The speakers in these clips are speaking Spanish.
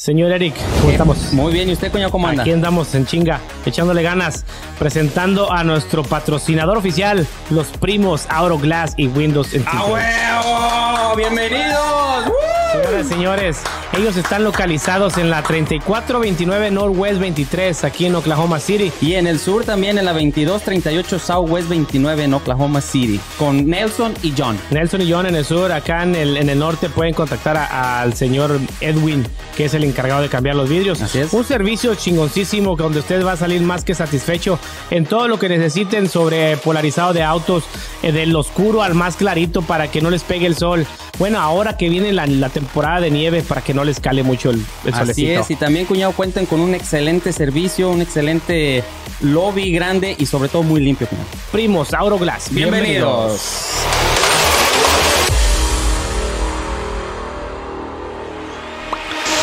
Señor Eric, ¿cómo estamos? Muy bien, ¿y usted, coño, cómo anda? Aquí andamos en chinga, echándole ganas, presentando a nuestro patrocinador oficial, los primos Glass y Windows en ¡A huevo! ¡Bienvenidos! Señores, señores, ellos están localizados en la 3429 Northwest 23, aquí en Oklahoma City. Y en el sur también en la 2238 Southwest 29 en Oklahoma City, con Nelson y John. Nelson y John en el sur, acá en el, en el norte pueden contactar al señor Edwin, que es el encargado de cambiar los vidrios. Así es. Un servicio chingoncísimo donde usted va a salir más que satisfecho en todo lo que necesiten sobre polarizado de autos, eh, del oscuro al más clarito para que no les pegue el sol. Bueno, ahora que viene la, la temporada de nieve para que no les cale mucho el, el Así solecito. es, y también, cuñado, cuenten con un excelente servicio, un excelente lobby grande y sobre todo muy limpio, cuñado. Primos, Auroglass.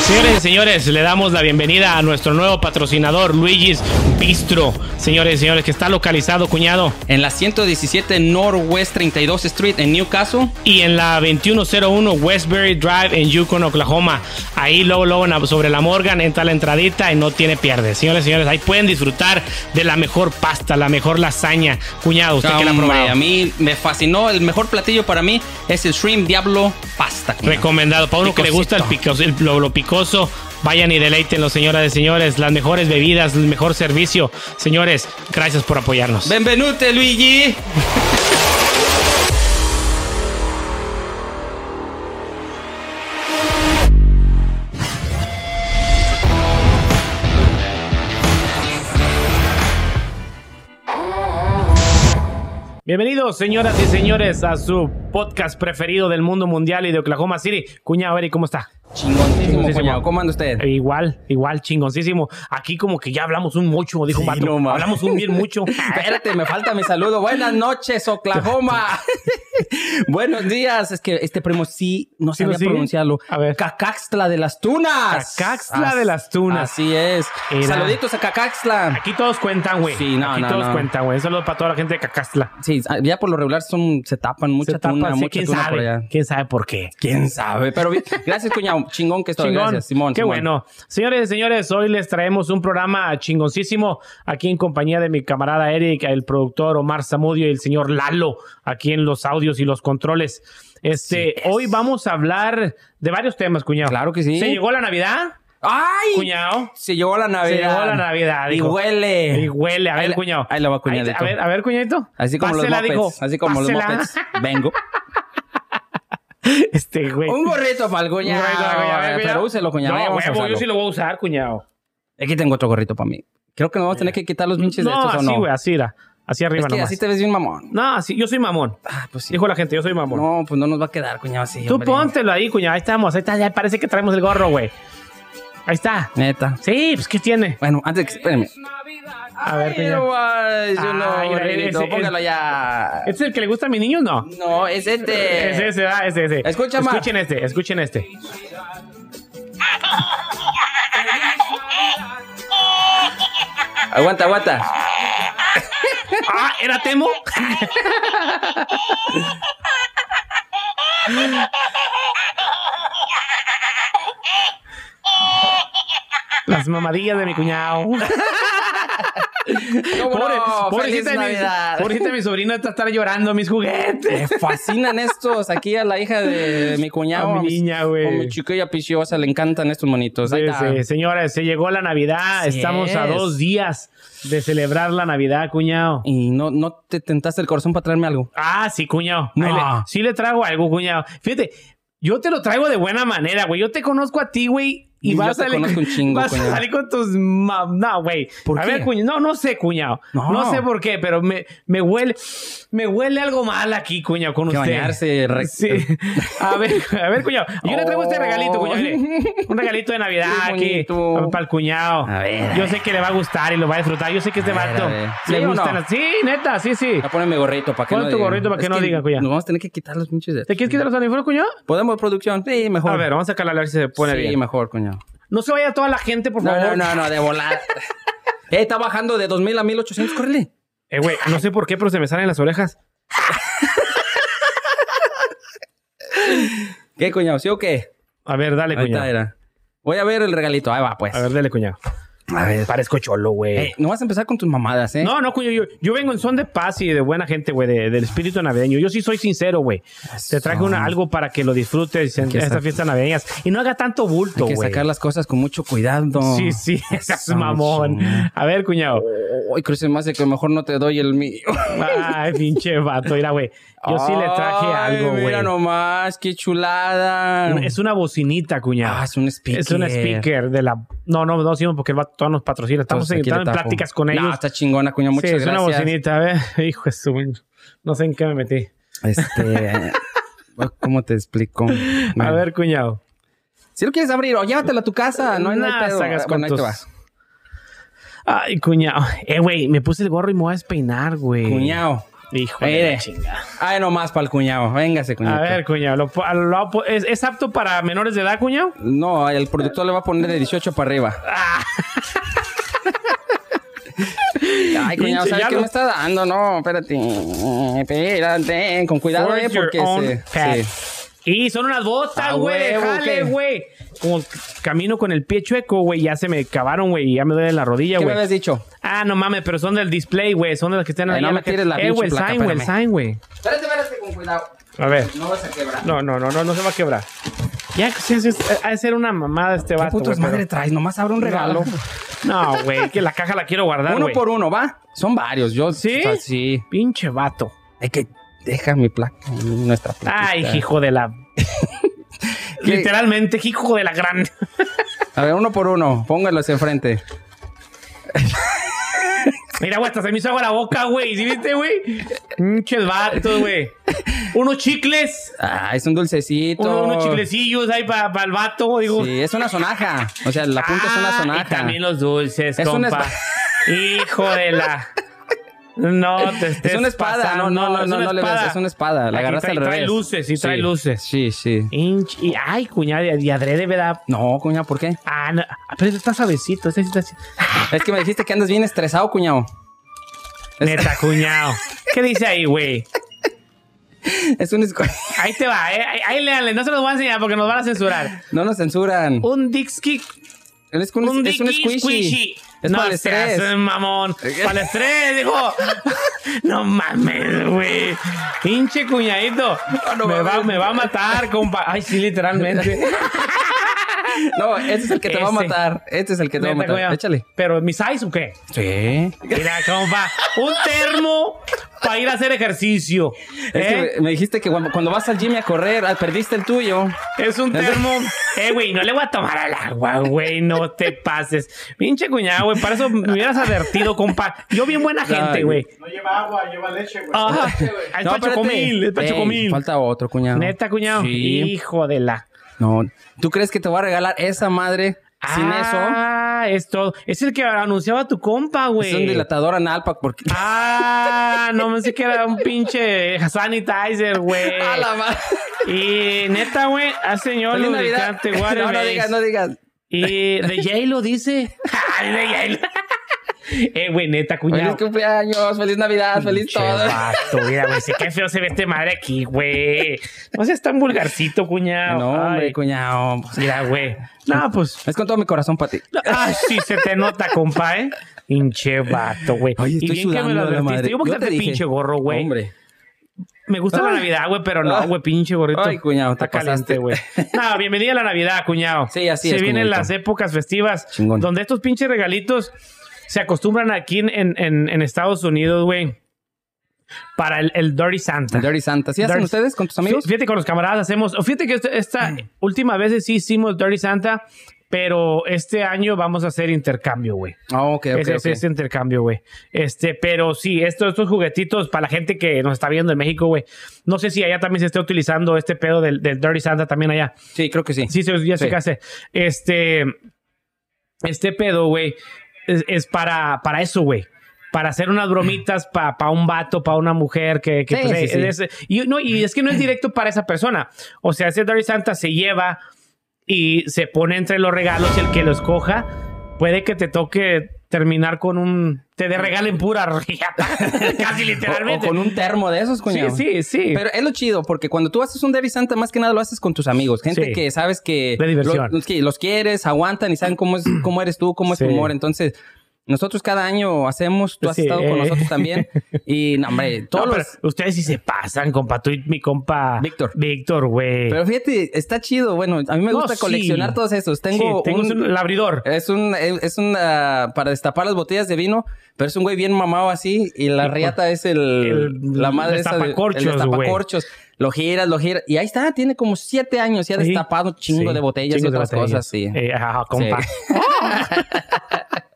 Señores y señores, le damos la bienvenida a nuestro nuevo patrocinador, Luigi's Bistro. Señores y señores, que está localizado, cuñado, En la 117 Northwest 32 Street en Newcastle. y en la 2101 Westbury Drive en Yukon, Oklahoma. Ahí luego, luego sobre la Morgan entra la entradita y no tiene pierde. Señores y señores, ahí pueden disfrutar de la mejor pasta, la mejor lasaña. Cuñado, usted que la probado. a mí me fascinó. El mejor platillo para mí es el Shrimp Diablo Pasta. cuñado. Recomendado. Para uno que le gusta el picoso, el- lo, lo picoso, vayan y deleítenlo, señoras y señores. Las mejores bebidas, el mejor servicio. Señores, gracias por apoyarnos. Benvenute, Luigi. Bienvenidos, señoras y señores, a su podcast preferido del mundo mundial y de Oklahoma City. Cuñado, Eric, ¿cómo está? Chingoncísimo, cuñado. ¿Cómo anda usted? Igual, igual, chingoncísimo. Aquí como que ya hablamos un mucho, dijo un vato. no mames. hablamos un bien mucho. Espérate, me falta mi saludo. Buenas noches, Oklahoma. Buenos días. Es que este primo sí no ¿Sí lo sabía pronunciarlo. A ver. Cacaxtla de las Tunas. Cacaxtla de las Tunas. Así es. Era. Saluditos a Cacaxtla. Aquí todos cuentan, güey. Sí, no, Aquí no, todos no. cuentan, güey. Un saludo para toda la gente de Cacastla. Sí, ya por lo regular son, se tapan mucha Se tapa, tuna, sí, mucha quién tuna por allá. ¿Quién sabe por qué? ¿Quién sabe? Pero bien, gracias, cuñado. Chingón que estoy. Chingón. Gracias, Simón. Qué Simón. bueno. Señores y señores, hoy les traemos un programa chingoncísimo aquí en compañía de mi camarada Eric, el productor Omar Zamudio y el señor Lalo, aquí en los audios y los controles. Este, hoy vamos a hablar de varios temas, cuñado. Claro que sí. ¿Se llegó la Navidad? ¡Ay! Cuñado. Se llegó la Navidad. Se llegó la Navidad. Y dijo. huele. Y huele. A ver, Ahí cuñado. ahí la va, Ahí- cuñadito. A ver, a ver, cuñadito. Así como Pásela, los mopeds. Así como Pásela. los mopeds. Vengo. Este, güey. Un gorrito para el cuñado. Pero úselo, cuñado. No, huevo, yo sí lo voy a usar, cuñado. Aquí tengo otro gorrito para mí. Creo que nos vamos a tener que quitar los pinches de No, estos o así, no. güey, así era. Así arriba es que nomás. así te ves bien mamón. No, así, yo soy mamón. Ah, pues sí. Dijo la gente, yo soy mamón. No, pues no nos va a quedar, cuñado, así. Tú hombre. póntelo ahí, cuñado. Ahí estamos. Ahí está. Ya parece que traemos el gorro, güey. Ahí está. Neta. Sí, pues, ¿qué tiene? Bueno, antes que... Espérame. A ver, Ay, guay, yo no, Ay, gorrito, ese- Póngalo ya. ¿Este es el que le gusta a mis niños? No. No, es este. Ese, ese, ah, ese, ese. Escucha, Mar. Escuchen este, escuchen este. Aguanta, aguanta. Ah, ¿era Temo? Las mamadillas de mi cuñado. ¿Cómo Pobre, no? pobrecita, mi, pobrecita mi sobrino está estar llorando mis juguetes. Me fascinan estos. Aquí a la hija de mi cuñado. A mi niña, güey. Con mi chiquilla piciosa le encantan estos monitos. Sí, señores, se llegó la Navidad. Así Estamos a dos días de celebrar la Navidad, cuñado. Y no, no te tentaste el corazón para traerme algo. Ah, sí, cuñado. No. Le- sí le traigo algo, cuñado. Fíjate, yo te lo traigo de buena manera, güey. Yo te conozco a ti, güey. Y Y yo vas a te salir, un chingo, vas a salir con tus... ma- No, güey. ¿Por a qué? ver, cuñado. No, no sé, cuñado. No. No. sé por qué, pero me, me huele... Me huele algo mal aquí, cuñado, con Que usted. bañarse. re- Sí. A ver, a ver, cuñado. Yo le traigo este Oh. regalito, cuñado. mire. Un regalito de Navidad aquí para el cuñado. A ver, Yo sé que le va a gustar y lo va a disfrutar. Yo sé que este vato le ¿Sí o gustan no? las- Sí, neta, sí, sí. A poner mi gorrito para que Pon no tu digan. gorrito para que Es no digan, cuñado. Nos vamos a tener que quitar los pinches de ¿Te quieres quitar los audífonos, cuñado? ¿Podemos, producción? Sí, mejor. A ver, vamos a sacarla a ver si se pone sí, bien. mejor, cuñado. No se vaya toda la gente, por favor. no, no, no, de volada. eh, está bajando de 2000 a 1800, córrele. Eh, güey, no sé por qué, pero se me salen las orejas. ¿Qué, cuñado? ¿Sí o qué? A ver, dale, Ahí está, era. Voy a ver el regalito. Ahí va, pues. A ver, dale, cuñado. A ver. Parezco cholo, güey. Eh, no vas a empezar con tus mamadas, ¿eh? No, no, cuñado. Yo, yo vengo en son de paz y de buena gente, güey, de- del espíritu navideño. Yo sí soy sincero, güey. Te traje una, algo para que lo disfrutes en estas fiestas navideñas. Y no haga tanto bulto, Hay que güey. sacar las cosas con mucho cuidado. Sí, sí, esas Eso, mamón. A ver, cuñado. Que se me hace que mejor no te doy el mío. Ay, pinche vato. Mira, güey. Yo sí le traje algo, güey. Mira nomás, qué chulada. Es una bocinita, cuñado. Ah, es un speaker. Es un speaker de la. No, no, no, sí, porque el vato todavía nos patrocina. Estamos Entonces, en, pláticas con ellos. No, está chingona, cuña. Muchas sí, es gracias. una bocinita. A ver, hijo de su. No sé en qué me metí. Este. ¿Cómo te explico? A ver, cuñado. Si lo quieres abrir, o llévatelo a tu casa. No, hay Nah, pedo. sagas Bueno, ahí con te va. Ay, cuñado. Eh, güey, me puse el gorro y me voy a despeinar, güey. Cuñado. Hijo de chingada. Ay, nomás para el cuñado. Véngase, cuñado. A ver, cuñado. lo lo ¿es, es apto para menores de edad, cuñado? No, el productor le va a poner de 18 para arriba. Ah. Ay, cuñado, ¿sabes qué me está dando? No, espérate. Espérate. Con cuidado, eh, porque se... Y son unas botas, güey. Jale, ¿qué? güey. Como camino con el pie chueco, güey. Ya se me acabaron, güey. y Ya me duele la rodilla, ¿Qué me güey. habías dicho? Ah, no mames, pero son del display, güey. Son de las que están ahí. no en me tires la Eh, güey, sign, güey, sign, güey. Espérate, espérate, con cuidado. A ver. No vas a quebrar. No, no, no, no, no se va a quebrar. Ya, sí, sí, es- ha de ser una mamada este ¿Qué vato, putas güey, madre pero- traes? Nomás abre un regalo. No, güey, que la caja la quiero guardar, uno güey. por uno, ¿va? Son varios. Yo... ¿Sí? o sea, sí. Pinche vato. Hay que... Deja mi placa. Nuestra placa. Ay, hijo de la... Literalmente, hijo de la gran... A ver, uno por uno. Póngalos enfrente. Mira, güey, hasta se me hizo agua la boca, güey. ¿Sí viste, güey? Pinches vatos, güey. Unos chicles. Ah, es un dulcecito. Uno- unos chiclecillos ahí para el vato, digo. Sí, es una sonaja. O sea, la punta es una Ah, sonaja. Y también los dulces, Es una compa. Hijo de la... No te estés Es una espada. pasando. No, no, no, no, no le veas. Es una espada. La agarraste trae, al trae revés. luces, sí, trae luces. Sí, sí. Inch- y, ay, cuñada, y adrede, ¿verdad? No, cuñado, ¿por qué? Ah, no, pero este está suavecito. Este está... Es que me dijiste que andas bien estresado, cuñado. Neta, cuñado. ¿Qué dice ahí, güey? es un... Ahí te va, ¿eh? Ahí, ahí léanle. No se los voy a enseñar porque nos van a censurar. No nos censuran. Un Es un, un es un dicky squishy. Es no seas mamón. Para el estrés, dijo. No mames, güey. Pinche cuñadito. no me, va, me va a matar, compa. Ay, sí, literalmente. No, este es el que te va a Ese. matar. Este es el que te va a Neta, matar. cuñado. Échale. Pero, ¿mi size o qué? Sí. Mira, compa. Un termo para ir a hacer ejercicio. Es ¿eh? que me dijiste que cuando, cuando vas al gym a correr, ah, perdiste el tuyo. Es un termo. Eh, güey, no le voy a tomar al agua, güey. No te pases. Pinche cuñado, güey. Para eso me hubieras advertido, compa. Yo bien buena gente, güey. No lleva agua, lleva leche, güey. Ajá. Es No, para espérate. chocomil, es para Ey, chocomil. Falta otro, cuñado. Neta, cuñado. Sí. Hijo de la. No. ¿Tú crees que te voy a regalar esa madre sin eso? Ah, es todo. Es el que anunciaba tu compa, güey. Es un dilatador anal porque... Ah, no me sé que era un pinche sanitizer, güey. ¡A la madre! Y neta, güey, hace señor lubricante, No, no digas, no digas. Y de J lo dice. Ay, de J Eh, güey, neta, cuñado. Feliz cumpleaños, feliz Navidad, feliz todo. vato, mira, güey, sí, qué feo se ve este madre aquí, güey. No seas tan vulgarcito, cuñado. No, hombre, cuñado. pues, Mira, güey. No, pues. Es con todo mi corazón para ti. Ah, sí, se te nota, compa, ¿eh? Pinche vato, güey. Oye, y estoy bien que me lo sudando la madre. Yo te dije. pinche gorro, güey. Hombre. Me gusta la. Navidad, güey, pero no, güey, pinche gorrito. Ay, cuñado, te Está caliente, güey. No, bienvenida a la Navidad, cuñado. Sí, así Se es, vienen cuñadito. las épocas festivas Chingón. donde estos pinches regalitos se acostumbran aquí en, en, en- Estados Unidos, güey. Para el, el Dirty Santa. El Dirty Santa. ¿Sí hacen ustedes con tus amigos? Fí- Fíjate, con los camaradas hacemos. Fíjate que este- esta última vez sí hicimos Dirty Santa, pero este año vamos a hacer intercambio, güey. Ah, ok, ok, ese, ok. ese- intercambio, güey. Este, pero sí, estos, estos juguetitos para la gente que nos está viendo en México, güey. No sé si allá también se esté utilizando este pedo del, del Dirty Santa también allá. Sí, creo que sí. Sí, se- ya sé Sí. qué hace. Este, este pedo, güey, es, es para, para eso, güey. Para hacer unas bromitas para un vato, para una mujer que... que Sí, pues, sí, eh, sí. es- y, no, y es que no es directo para esa persona. O sea, ese Dirty Santa se lleva y se pone entre los regalos y el que lo escoja puede que te toque terminar con un... Te de regalen pura riata. Casi literalmente. o con un termo de esos, Sí, cuñado. sí, sí. Pero es lo chido, porque cuando tú haces un Derby Santa, más que nada lo haces con tus amigos. Gente Sí. que sabes que... De diversión. lo- que los quieres, aguantan y saben cómo, es, cómo eres tú, cómo es tu Sí. humor. Entonces, nosotros cada año hacemos, tú has Sí, estado con nosotros también. Y, no, hombre, No, todos pero los... ustedes sí se pasan, compa. Tú y mi compa... Víctor. Víctor, güey. Pero fíjate, está chido. Bueno, a mí me No, gusta sí. coleccionar todos esos. Tengo, Sí, tengo un... un labridor. Es un, es un, ah, para destapar las botellas de vino, pero es un güey bien mamado así y la riata es el, El la madre esa de- destapacorchos, el destapacorchos. Lo giras, lo giras. Y ahí está, tiene como siete años y ha destapado chingo de botellas y chingos otras cosas, sí. Eh, ajá, compa.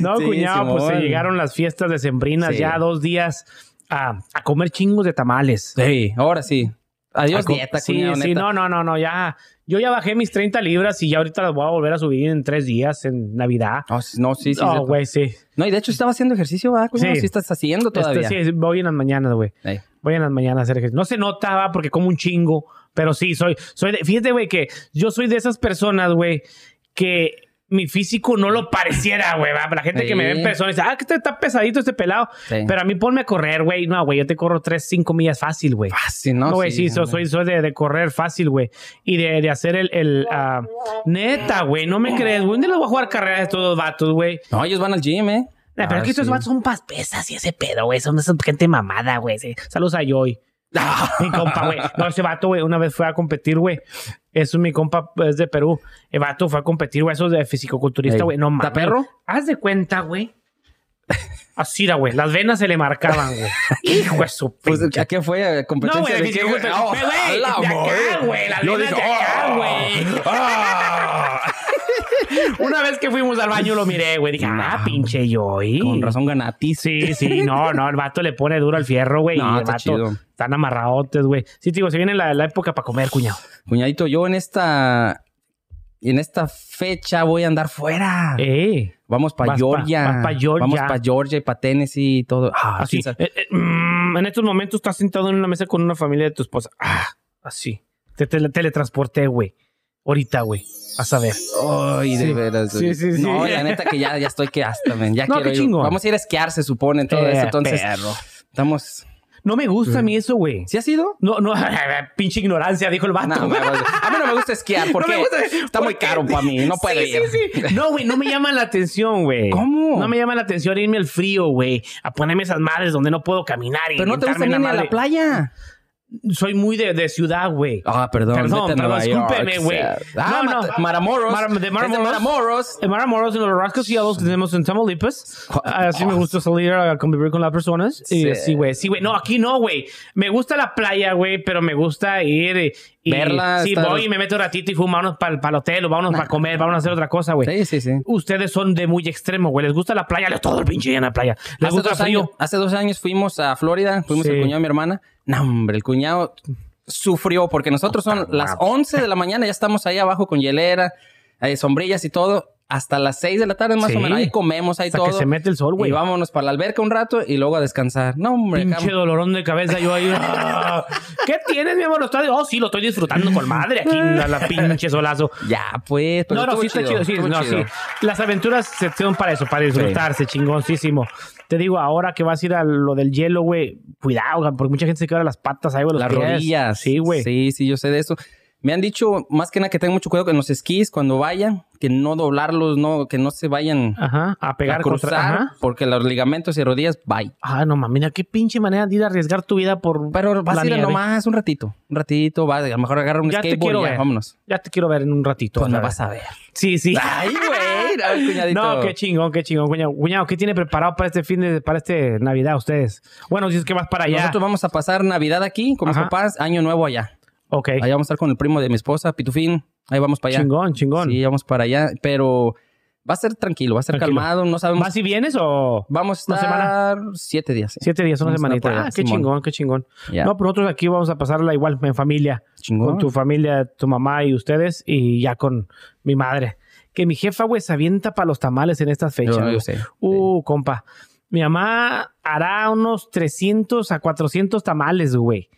no, Sí, cuñado, pues se llegaron las fiestas decembrinas, Sí. ya dos días a, a comer chingos de tamales. Sí, ahora sí. Adiós A dieta, sí, cuñado, sí, neta. no, no, no, no, ya. Yo ya bajé mis 30 libras y ya ahorita las voy a volver a subir en tres días en Navidad. No, sí, no, sí, sí. No, güey, sí. No, y de hecho estaba haciendo ejercicio, ¿verdad? Sí. Sí. estás haciendo todavía. Este, sí, voy en las mañanas, güey. Ey. Voy en las mañanas a hacer ejercicio. No se nota, va, porque como un chingo, pero sí, soy, soy de, fíjate, güey, que yo soy de esas personas, güey, que mi físico no lo pareciera, güey. La gente que me ve en Sí. persona dice, ah, que este está pesadito este pelado. Sí. Pero a mí ponme a correr, güey. No, güey, yo te corro 3, 5 millas fácil, güey. Fácil, ¿no? No, güey, sí, so- hombre. soy, soy de, de correr fácil, güey. Y de, de hacer el, el ah, neta, güey, no me crees, güey. ¿Dónde les voy a jugar carreras a estos dos vatos, güey? No, ellos van al gym, ¿eh? Nah, pero Ah, es que estos sí. vatos son pas pesas y ese pedo, güey. Son esa gente mamada, güey. Sí. Saludos a Joy. Mi compa, güey. No, ese vato, güey, una vez fue a competir, güey. Eso, mi compa es de Perú. El vato fue a competir, güey. Eso es de fisicoculturista, Ey. güey. No mames. ¿Está perro? Haz de cuenta, güey. Así era, güey. Las venas se le marcaban, güey. Hijo de su Pues, ¿a qué fue? ¿A ¿Competencia no, güey, de de. Oh, de acá, madre. güey. Las venas de acá, oh, güey. Ah. Una vez que fuimos al baño lo miré, güey. Dije, ah, pinche Joy. Con razón ganatis. Sí, sí, no, no, el vato le pone duro al fierro, güey. No, y el está vato chido. están amarradotes, güey. Sí, digo, se viene la, la época para comer, cuñado. Cuñadito, yo en esta... En esta fecha voy a andar fuera. Eh, Vamos para pa- Georgia. vas pa Georgia. Vamos para Georgia y para Tennessee y todo. Ah, así. sí, Eh, eh, mm, en estos momentos estás sentado en una mesa con una familia de tu esposa. Ah, así. Te, tele- teletransporté, güey. Ahorita, güey. A saber. Ay, de Sí. veras. Sí, güey. sí, sí. No, la neta que ya, ya estoy que hasta, men. Ya No, quiero qué ir. chingón. Vamos a ir a esquiar, se supone, todo Eh, eso. Entonces, perro. estamos... No me gusta a mí eso, güey. ¿Sí ha sido? No, no, pinche ignorancia, dijo el vato. No, me- a mí no me gusta esquiar porque No gusta- está muy caro para mí. No puedo Sí, ir. sí, sí. No, güey, no me llama la atención, güey. ¿Cómo? No me llama la atención irme al frío, güey. A ponerme esas madres donde no puedo caminar y Pero no te gusta ni a la playa. Soy muy de, de ciudad, güey. Ah, perdón. Perdón, vete a perdón, Nueva York, discúlpeme, güey. Ah, No, no. Matamoros. Mar- de Es de Matamoros. Matamoros. En los rascacielos que tenemos en Tamaulipas. Así me gusta salir a convivir con las personas. Y sí, güey. Sí, güey. No, aquí no, güey. Me gusta la playa, güey, pero me gusta ir y... Verla, Sí, estar- voy y me meto un ratito y fumo, vámonos para el hotel o vámonos para comer, vámonos a hacer otra cosa, güey. Sí, sí, sí. Ustedes son de muy extremo, güey. Les gusta la playa, les todo el pinche día en la playa. Les Hace gusta dos, frío. años, hace dos años fuimos a Florida, fuimos Sí. el cuñado de mi hermana. No, hombre, el cuñado sufrió porque nosotros son las 11 de la mañana, ya estamos ahí abajo con hielera, eh, sombrillas y todo. Hasta las 6 de la tarde más Sí. o menos. Ahí comemos, ahí Hasta todo. que se mete el sol, güey. Y vámonos para la alberca un rato y luego a descansar. No, hombre. Pinche acá- dolorón de cabeza yo ahí. ah. ¿Qué tienes, mi amor? ¿Lo estás- Oh, sí, lo estoy disfrutando con madre aquí en la, pinche solazo. Ya, pues. pero no, no, sí está chido. Sí, no, chido. sí. Las aventuras se son para eso, para disfrutarse, chingoncísimo. Te digo, ahora que vas a ir a lo del hielo, güey, cuidado, porque mucha gente se quebra las patas ahí, güey, Las pies. rodillas. Sí, güey. Sí, sí, yo sé de eso. Me han dicho más que nada que tengan mucho cuidado con los esquís cuando vayan, que no doblarlos, no, que no se vayan Ajá, a pegar a cruzar, contra. Ajá. porque los ligamentos y rodillas, bye. Ah, no mames, mira, qué pinche manera de ir a arriesgar tu vida por. Pero vas a ir nomás un ratito, un ratito, va, a lo mejor agarra un Ya te skateboard quiero y ya, ver. vámonos. Ya te quiero ver en un ratito. Pues ¿sabes? vas a ver. Sí, sí. Ay, güey, no, cuñadito. No, qué chingón, qué chingón, cuñado. Cuñado, ¿qué tiene preparado para este fin de, para este Navidad ustedes? Bueno, si es que vas para allá. Nosotros vamos a pasar Navidad aquí con mis papás, Año Nuevo allá. Ok. Allá vamos a estar con el primo de mi esposa, Pitufín. Ahí vamos para allá. Chingón, chingón. Sí, vamos para allá, pero va a ser tranquilo, va a ser Tranquilo. calmado, no sabemos. ¿Vas y vienes o Vamos a ¿Una semana? estar siete días. sí. siete días, una Vamos estar semanita? allá, Ah, qué Simón. chingón, qué chingón. No, pero nosotros aquí vamos a pasarla igual en familia. Chingón. Con tu familia, tu mamá y ustedes y ya con mi madre. Que mi jefa, güey, se avienta para los tamales en estas fechas. Yo- yo sé. Uh, compa. Mi mamá hará unos 300 a 400 tamales, güey.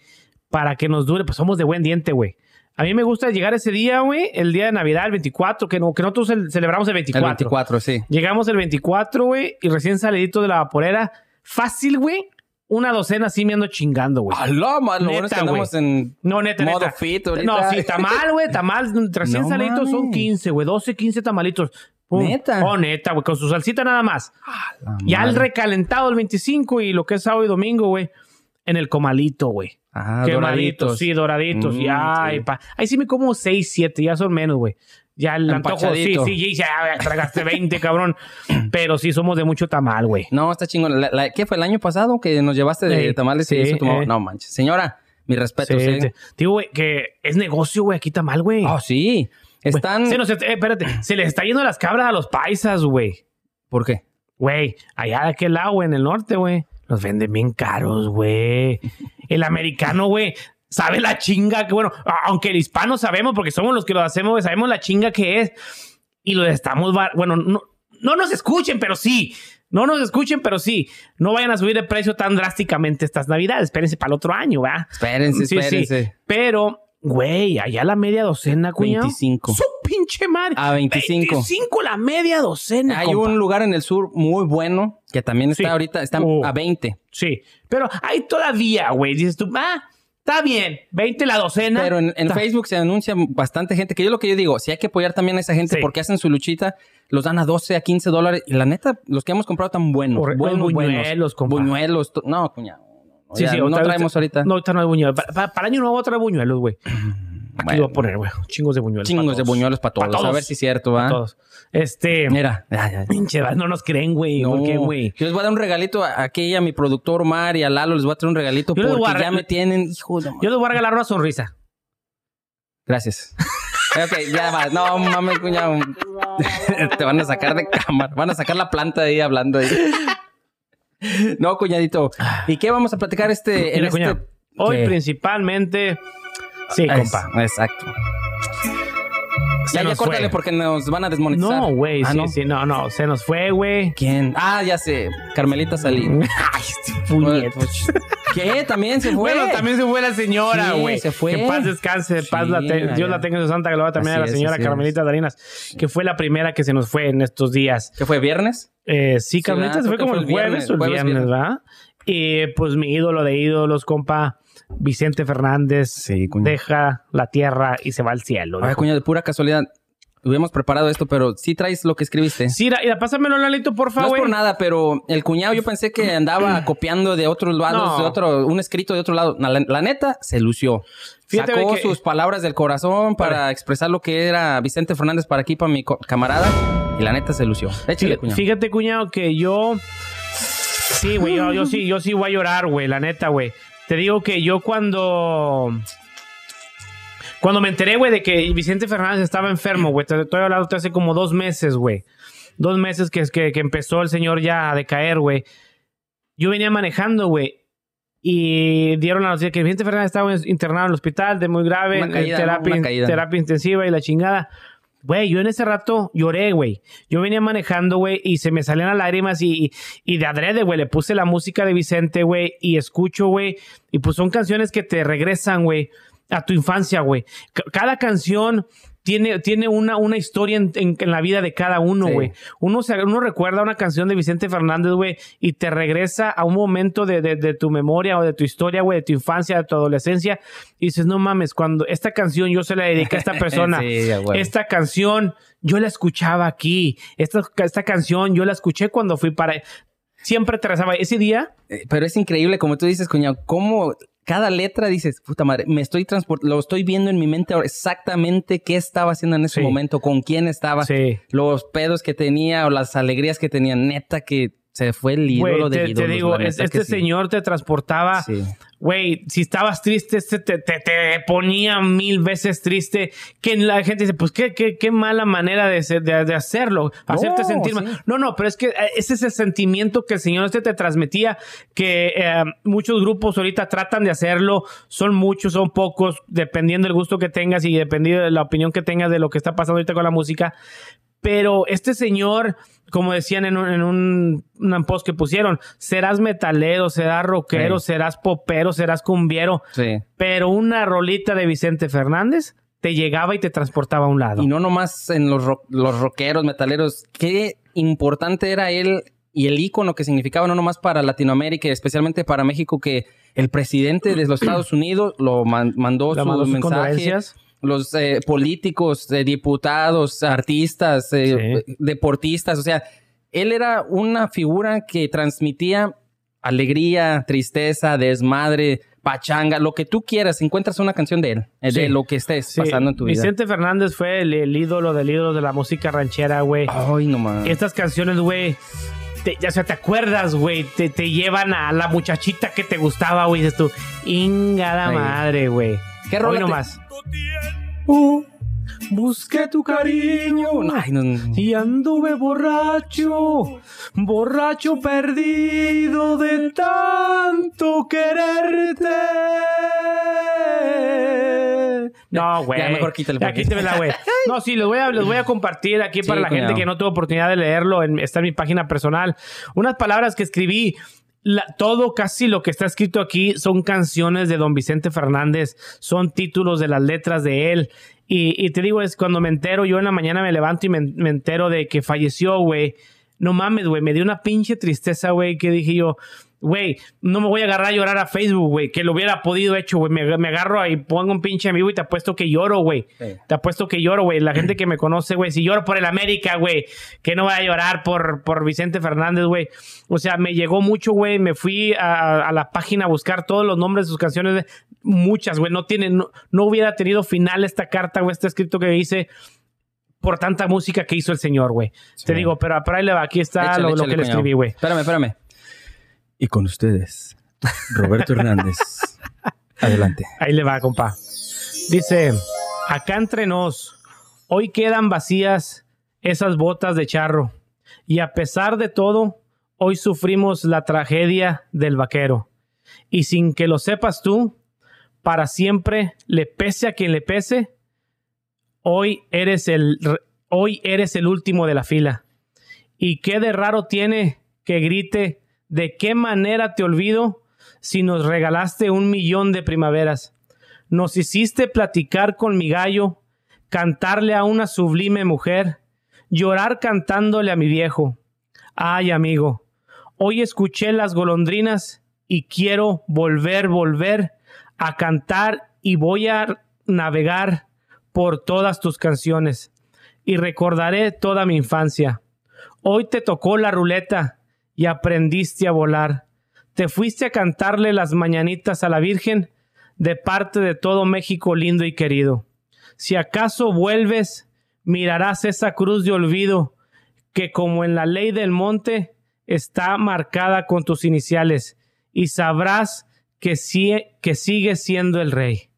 Para que nos dure. Pues somos de buen diente, güey. A mí me gusta llegar ese día, güey, el día de Navidad, el 24, que, no, que nosotros cel- celebramos el 24. El 24, sí. Llegamos el 24, güey, y recién salidito de la vaporera. Fácil, güey. Una docena así me ando chingando, güey. ¡Aló, man! Lo bueno es que Neta, andamos en No, neta, modo neta. fit ahorita. No, sí, tamal, güey, tamal. Recién No saliditos son mames. 15, güey. 12, 15 tamalitos. Pum. ¿Neta? Oh, neta, güey, con su salsita nada más. La Ya el recalentado el 25 y lo que es sábado y domingo, güey. En el comalito, güey. Ah, Quemaditos, doraditos. sí, doraditos. Mm, ya, sí. y pa- Ahí sí me como 6, 7, ya son menos, güey. Ya el antojo, sí, sí, sí, ya ya tragaste 20, cabrón. Pero sí somos de mucho tamal, güey. No, está chingón. La- la- ¿Qué fue el año pasado que nos llevaste de Sí, tamales y sí, tu mamá? eh. No manches. Señora, mi respeto, Sí, sí. te- digo, güey, que es negocio, güey, aquí tamal, güey. Oh, sí. Están. Se nos, eh, espérate, se les está yendo las cabras a los paisas, güey. ¿Por qué? Güey, allá de aquel lado, güey, en el norte, güey. Los venden bien caros, güey. El americano, güey, sabe la chinga que, bueno, aunque el hispano sabemos, porque somos los que lo hacemos, güey, sabemos la chinga que es. Y lo estamos, bueno, no, no nos escuchen, pero sí. No nos escuchen, pero sí. No vayan a subir de precio tan drásticamente estas navidades. Espérense para el otro año, ¿verdad? Espérense, Sí, sí. espérense. Pero, güey, allá la media docena, cuñado. 25. Su pinche madre. A 25. 25 la media docena. Hay compa. un lugar en el sur muy bueno que también está Sí. ahorita, está Oh. a 20. Sí, pero hay todavía, güey. Dices tú, ah, está bien, 20 la docena. Pero en, Facebook se anuncia bastante gente, que yo lo que yo digo, si hay que apoyar también a esa gente Sí. porque hacen su luchita, los dan a 12, a 15 dólares. Y la neta, los que hemos comprado tan buenos. Correcto, buenos, buñuelos, buenos. Buñuelos. No, cuñado. No, Sí, ya sí, no vez- traemos ahorita. No, ahorita no hay buñuelos. Para, para- para año nuevo, otra buñuelos, güey. Aquí Bueno. voy a poner, güey. Chingos de buñuelos. Chingos de buñuelos para todos. Pa' todos. A ver si es cierto, ¿va? todos. Este. Mira, ya, ya. Pinche, no nos creen, güey. No, ¿Por qué, güey? Yo les voy a dar un regalito a- aquí a mi productor Omar y a Lalo les voy a traer un regalito Yo porque ya me tienen, hijo de Yo les voy a regalar una sonrisa. Gracias. ok, ya va. No mames, cuñado. Te van a sacar de cámara. Van a sacar la planta de ahí hablando ahí. No, cuñadito. ¿Y qué vamos a platicar este en este? Hoy ¿Qué? principalmente. Sí, compa. Exacto. Se Ya, ya córtale fue. porque nos van a desmonetizar. No, güey. Ah, sí, ¿no? sí. No, no. Se nos fue, güey. ¿Quién? Ah, ya sé. Carmelita Salín. Ay, este puñetas. ¿Qué? También se fue. Bueno, también se fue la señora, Sí, güey. se fue. Que paz descanse, paz Sí, la te- Dios la tenga en su santa gloria también Así a la señora es. Carmelita Darinas, que fue la primera que se nos fue en estos días. ¿Qué fue? ¿Viernes? Eh, sí, Carmelita se fue como el jueves o el viernes, viernes, ¿verdad? Y pues mi ídolo de ídolos, compa, Vicente Fernández, Sí, deja la tierra y se va al cielo. Ay, cuñado, de pura casualidad. Hubiéramos preparado esto, pero sí traes lo que escribiste. Sí, mira, pásamelo, Lalito, por No favor. es por nada, pero el cuñado yo pensé que andaba copiando de otros lados, No. de otro, un escrito de otro lado. La, la neta, se lució. Fíjate, Sacó que- sus palabras del corazón para expresar lo que era Vicente Fernández para aquí, para mi camarada. Y la neta se lució. Échale, Fíjate, cuñado. fíjate, cuñado, que yo. Sí, güey, yo, yo sí, yo sí voy a llorar, güey, la neta, güey. Te digo que yo cuando. Cuando me enteré, güey, de que Vicente Fernández estaba enfermo, güey, te estoy hablando de hace como dos meses, güey. Dos meses que, que, que empezó el señor ya a decaer, güey. Yo venía manejando, güey. Y dieron la noticia que Vicente Fernández estaba internado en el hospital de muy grave, caída. terapia intensiva y la chingada. Güey, yo en ese rato lloré, güey. Yo venía manejando, güey, y se me salían las lágrimas y, y, y de adrede, güey, le puse la música de Vicente, güey, y escucho, güey, y pues son canciones que te regresan, güey, a tu infancia, güey. Cada canción tiene, tiene una, una historia en, en- en la vida de cada uno, Sí. güey. Uno, se- uno recuerda una canción de Vicente Fernández, güey, y te regresa a un momento de, de- de tu memoria o de tu historia, güey, de tu infancia, de tu adolescencia, y dices, no mames, cuando esta canción yo se la dediqué a esta persona, Sí, esta canción yo la escuchaba aquí, esta, esta canción yo la escuché cuando fui para... Siempre te rezaba. Ese día, Eh, Pero es increíble, como tú dices, cuñado, cómo cada letra dices, puta madre, me estoy transportando, lo estoy viendo en mi mente ahora exactamente qué estaba haciendo en ese Sí. momento, con quién estaba, Sí. los pedos que tenía o las alegrías que tenía. Neta que se fue el ídolo de te, te ídolos, digo, es- que este sí. señor te transportaba Sí. Güey, si estabas triste, este te, te, te ponía mil veces triste. Que la gente dice, pues qué, qué, qué mala manera de, ser- de, de hacerlo, hacerte No, sentir sí. mal. No, no, pero es que eh, ese es el sentimiento que el Señor este te transmitía, que eh, muchos grupos ahorita tratan de hacerlo, son muchos, son pocos, dependiendo del gusto que tengas y dependiendo de la opinión que tengas de lo que está pasando ahorita con la música. Pero este señor, como decían en un, en un, un post que pusieron, serás metalero, serás rockero, Sí. serás popero, serás cumbiero. Sí. Pero una rolita de Vicente Fernández te llegaba y te transportaba a un lado. Y no nomás en los, rock- los rockeros, metaleros. Qué importante era él y el ícono que significaba no nomás para Latinoamérica y especialmente para México, que el presidente de los Estados Unidos lo man- mandó sus mensaje. Los eh, políticos, eh, diputados, artistas, eh, Sí. deportistas, o sea, él era una figura que transmitía alegría, tristeza, desmadre, pachanga, lo que tú quieras. Encuentras una canción de él, eh, de Sí. lo que estés Sí, pasando en tu vida. Vicente Fernández fue el, el ídolo del ídolo de la música ranchera, güey. Ay, no más. Estas canciones, güey, te- ya sea, te acuerdas, güey, te, te llevan a la muchachita que te gustaba, güey, dices tú, ingada Sí. madre, güey. ¿Qué rola nomás. busqué tu cariño. Ay, no, no. Y anduve borracho, borracho perdido de tanto quererte. No, güey. Ya, mejor quítale, Ya, quítemela, güey. No, sí, les voy a, les voy a compartir aquí Sí, para la gente que no tuvo oportunidad de leerlo. En, está en mi página personal. Unas palabras que escribí. La- todo, casi lo que está escrito aquí son canciones de don Vicente Fernández, son títulos de las letras de él. Y, te digo, es cuando me entero, yo en la mañana me levanto y me, me entero de que falleció, güey. No mames, güey, me dio una pinche tristeza, güey, que dije yo, güey, no me voy a agarrar a llorar a Facebook, güey, que lo hubiera podido hecho, güey. Me, me agarro ahí, pongo un pinche amigo y te apuesto que lloro, güey. Sí. Te apuesto que lloro, güey. La gente que me conoce, güey, si lloro por el América, güey, que no voy a llorar por, por Vicente Fernández, güey. O sea, me llegó mucho, güey. Me fui a, a la página a buscar todos los nombres de sus canciones. Muchas, güey. No tiene, no, no hubiera tenido final esta carta, güey, este escrito que hice por tanta música que hizo el señor, güey. Te digo, pero, pero ahí le va. Aquí está Échale, lo, lo échale, que le escribí, güey. Espérame, espérame. Y con ustedes, Roberto Hernández. Adelante. Ahí le va, compa. Dice, acá entre nos, hoy quedan vacías esas botas de charro. Y a pesar de todo, hoy sufrimos la tragedia del vaquero. Y sin que lo sepas tú, para siempre, le pese a quien le pese, hoy eres el, hoy eres el último de la fila. ¿Y qué de raro tiene que grite de qué manera te olvido si nos regalaste un millón de primaveras? Nos hiciste platicar con mi gallo, cantarle a una sublime mujer, llorar cantándole a mi viejo. Ay, amigo, hoy escuché las golondrinas y quiero volver, volver a cantar y voy a navegar por todas tus canciones y recordaré toda mi infancia. Hoy te tocó la ruleta y aprendiste a volar. Te fuiste a cantarle las mañanitas a la Virgen de parte de todo México lindo y querido. Si acaso vuelves, mirarás esa cruz de olvido que como en la ley del monte está marcada con tus iniciales y sabrás que, sí, que sigue siendo el rey.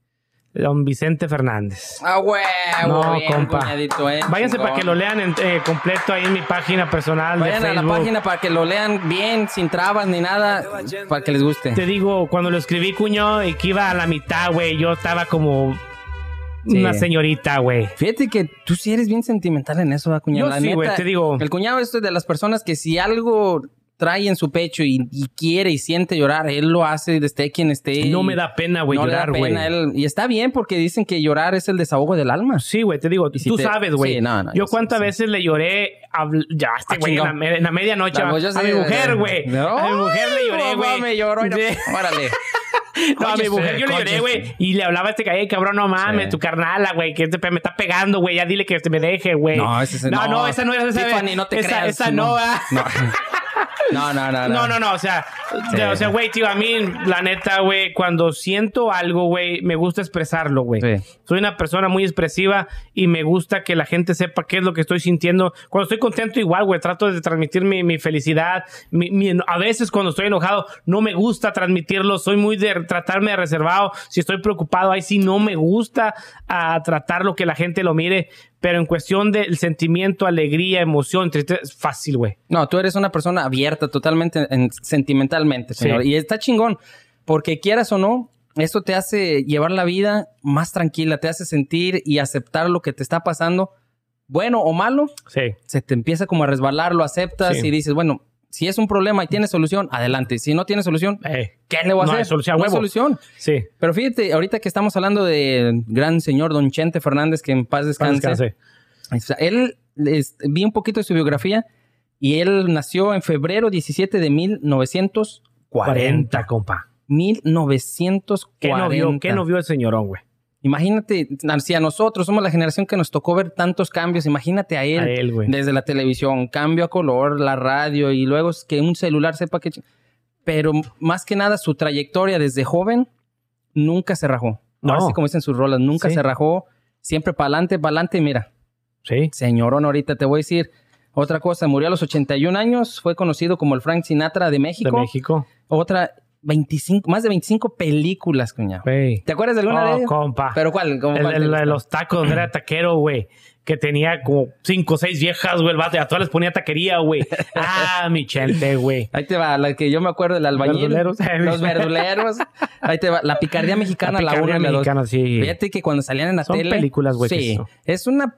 Don Vicente Fernández. Ah, huevo. No, bien, compa. cuñadito, eh, Váyanse chingón. para que lo lean en- eh, completo ahí en mi página personal Vayan de a la página para que lo lean bien, sin trabas ni nada, para que les guste. Te digo, cuando lo escribí, cuño, y que iba a la mitad, güey, yo estaba como Sí. una señorita, güey. Fíjate que tú sí eres bien sentimental en eso, ¿verdad, cuñado. Yo La sí, güey, te digo. El cuñado es de las personas que si algo trae en su pecho y, y quiere y siente llorar, él lo hace, esté quien esté. No me da pena, güey, no llorar, güey. Y está bien porque dicen que llorar es el desahogo del alma. Sí, güey, te digo, si tú te- sabes, güey. Sí, no, no, yo yo cuántas sí. veces le lloré, habl- ya, este Ah, güey, en, la en la medianoche, Vamos, yo a mi mujer, güey. no. A mi mujer le lloré, Ay, güey. me lloró, y no- Sí. Órale. No, a mi mujer yo le lloré, güey. Y le hablaba a este calle, cabrón, no mames, Sí. tu carnala, güey, que este me está pegando, güey. Ya dile que me deje, güey. No, ese es- no, no. no, esa no es esa. Tiffany, no te esa, creas, Esa no, no. ah. No. No, no, no, No, no, no, o sea, o sea, güey, tío, a mí, la neta, güey, cuando siento algo, güey, me gusta expresarlo, güey. Sí. Soy una persona muy expresiva y me gusta que la gente sepa qué es lo que estoy sintiendo. Cuando estoy contento, igual, güey, trato de transmitir mi, mi felicidad. Mi- mi- a veces, cuando estoy enojado, no me gusta transmitirlo. Soy muy de tratarme de reservado. Si estoy preocupado, ahí sí no me gusta a tratarlo que la gente lo mire. Pero en cuestión del sentimiento, alegría, emoción, tristeza, es fácil, güey. No, tú eres una persona abierta totalmente en- sentimentalmente, Sí. señor. Y está chingón, porque quieras o no, esto te hace llevar la vida más tranquila, te hace sentir y aceptar lo que te está pasando, bueno o malo, Sí. se te empieza como a resbalar, lo aceptas Sí. y dices, bueno, Si es un problema y tiene solución, adelante. Si no tiene solución, Eh, ¿qué le voy a No hay hacer? solución, No hay solución. sí. Pero fíjate, ahorita que estamos hablando de gran señor Don Chente Fernández, que en paz descanse. Descanse. O sea, él, es- vi un poquito de su biografía y él nació en febrero 17 de 1940. 40, compa. 1940. ¿Qué no vio, qué no vio el señorón, güey? Imagínate, si a nosotros somos la generación que nos tocó ver tantos cambios, imagínate a él, A él, güey. desde la televisión, cambio a color, la radio y luego que un celular sepa que... Pero más que nada su trayectoria desde joven nunca se rajó. No. Ahora sí como dicen sus rolas, nunca Sí. se rajó, siempre para adelante, para adelante, mira. Sí. Señorón, ahorita te voy a decir otra cosa. Murió a los 81 años, fue conocido como el Frank Sinatra de De México. México. Otra, 25, más de 25 películas, cuñado. ¿Te acuerdas de alguna de Oh, ellas? compa. ¿Pero cuál? ¿Cómo El, cuál el- de los tacos, donde era taquero, güey. Que tenía como cinco o seis viejas, güey, el vato. A todas les ponía taquería, güey. Ah, mi chente, güey. Ahí te va, la que yo me acuerdo, el albañil. Verduleros. Los verduleros. Ahí te va, la picardía mexicana, la, picardía una y la dos. mexicana, sí. Fíjate que cuando salían en la Son tele. películas, güey, Sí. Es una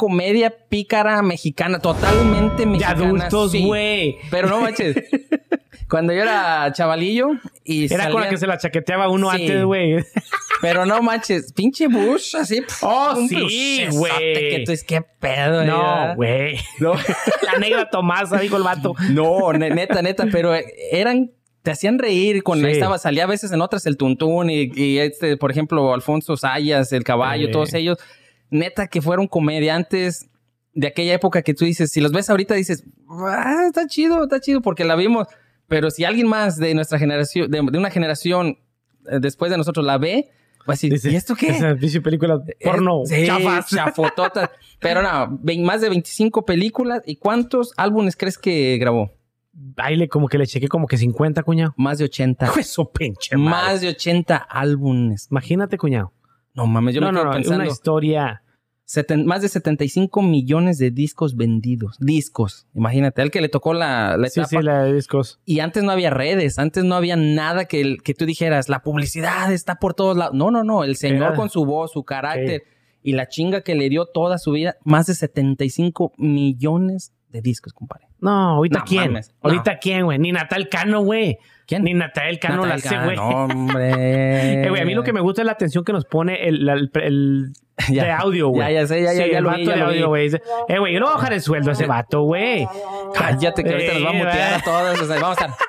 comedia pícara mexicana, totalmente De mexicana. adultos, sí. güey. Pero no manches. Cuando yo era chavalillo y Era con la que se la chaqueteaba uno Sí. antes, güey. Pero no manches, pinche Bush, así. Oh, un sí, güey. Que tú dices, qué pedo. No, güey. No, La negra Tomasa, dijo el vato. no, ne- neta, neta, pero eran, te hacían reír con, Sí. ahí estaba, salía a veces en otras el Tuntún y, y este, por ejemplo, Alfonso Sayas, el caballo, Sí. todos ellos, neta que fueron comediantes de aquella época que tú dices, si los ves ahorita dices, ah, está chido, está chido, porque la vimos, pero si alguien más de nuestra generación, de, de una generación eh, después de nosotros la ve, va a decir, Dice, ¿y esto qué? Esa película porno. Eh, sí, chafas. chafototas. Pero no, ve- más de 25 películas. ¿Y cuántos álbumes crees que grabó? Ahí le como que le chequé como que 50, cuñado. Más de 80. Eso, pinche madre. Más de 80 álbumes. Imagínate, cuñado. No mames, yo no, me no, quedo no. pensando. Una historia. seten- más de 75 millones de discos vendidos. Discos. Imagínate, al que le tocó la, la Sí, etapa. sí, la de discos. Y antes no había redes, antes no había nada que, que tú dijeras, la publicidad está por todos lados. No, no, no. El señor Era- con su voz, su carácter y la chinga que le dio toda su vida, más de 75 millones de discos, compadre. No, ahorita No quién. mames, no. Ahorita quién, güey. Ni Natal Cano, güey. ¿Quién? Ni Natal Cano la hace, güey. Hombre. Eh, güey, a mí lo que me gusta es la atención que nos pone el, el- el Ya. de audio, güey. Ya, ya sé, ya, ya, Sí, ya el lo vato vi, ya de audio, güey. Eh, güey, yo le voy a bajar el sueldo a ese vato, güey. Cállate que ahorita nos va a Eh, mutear a todos. o sea, vamos a estar.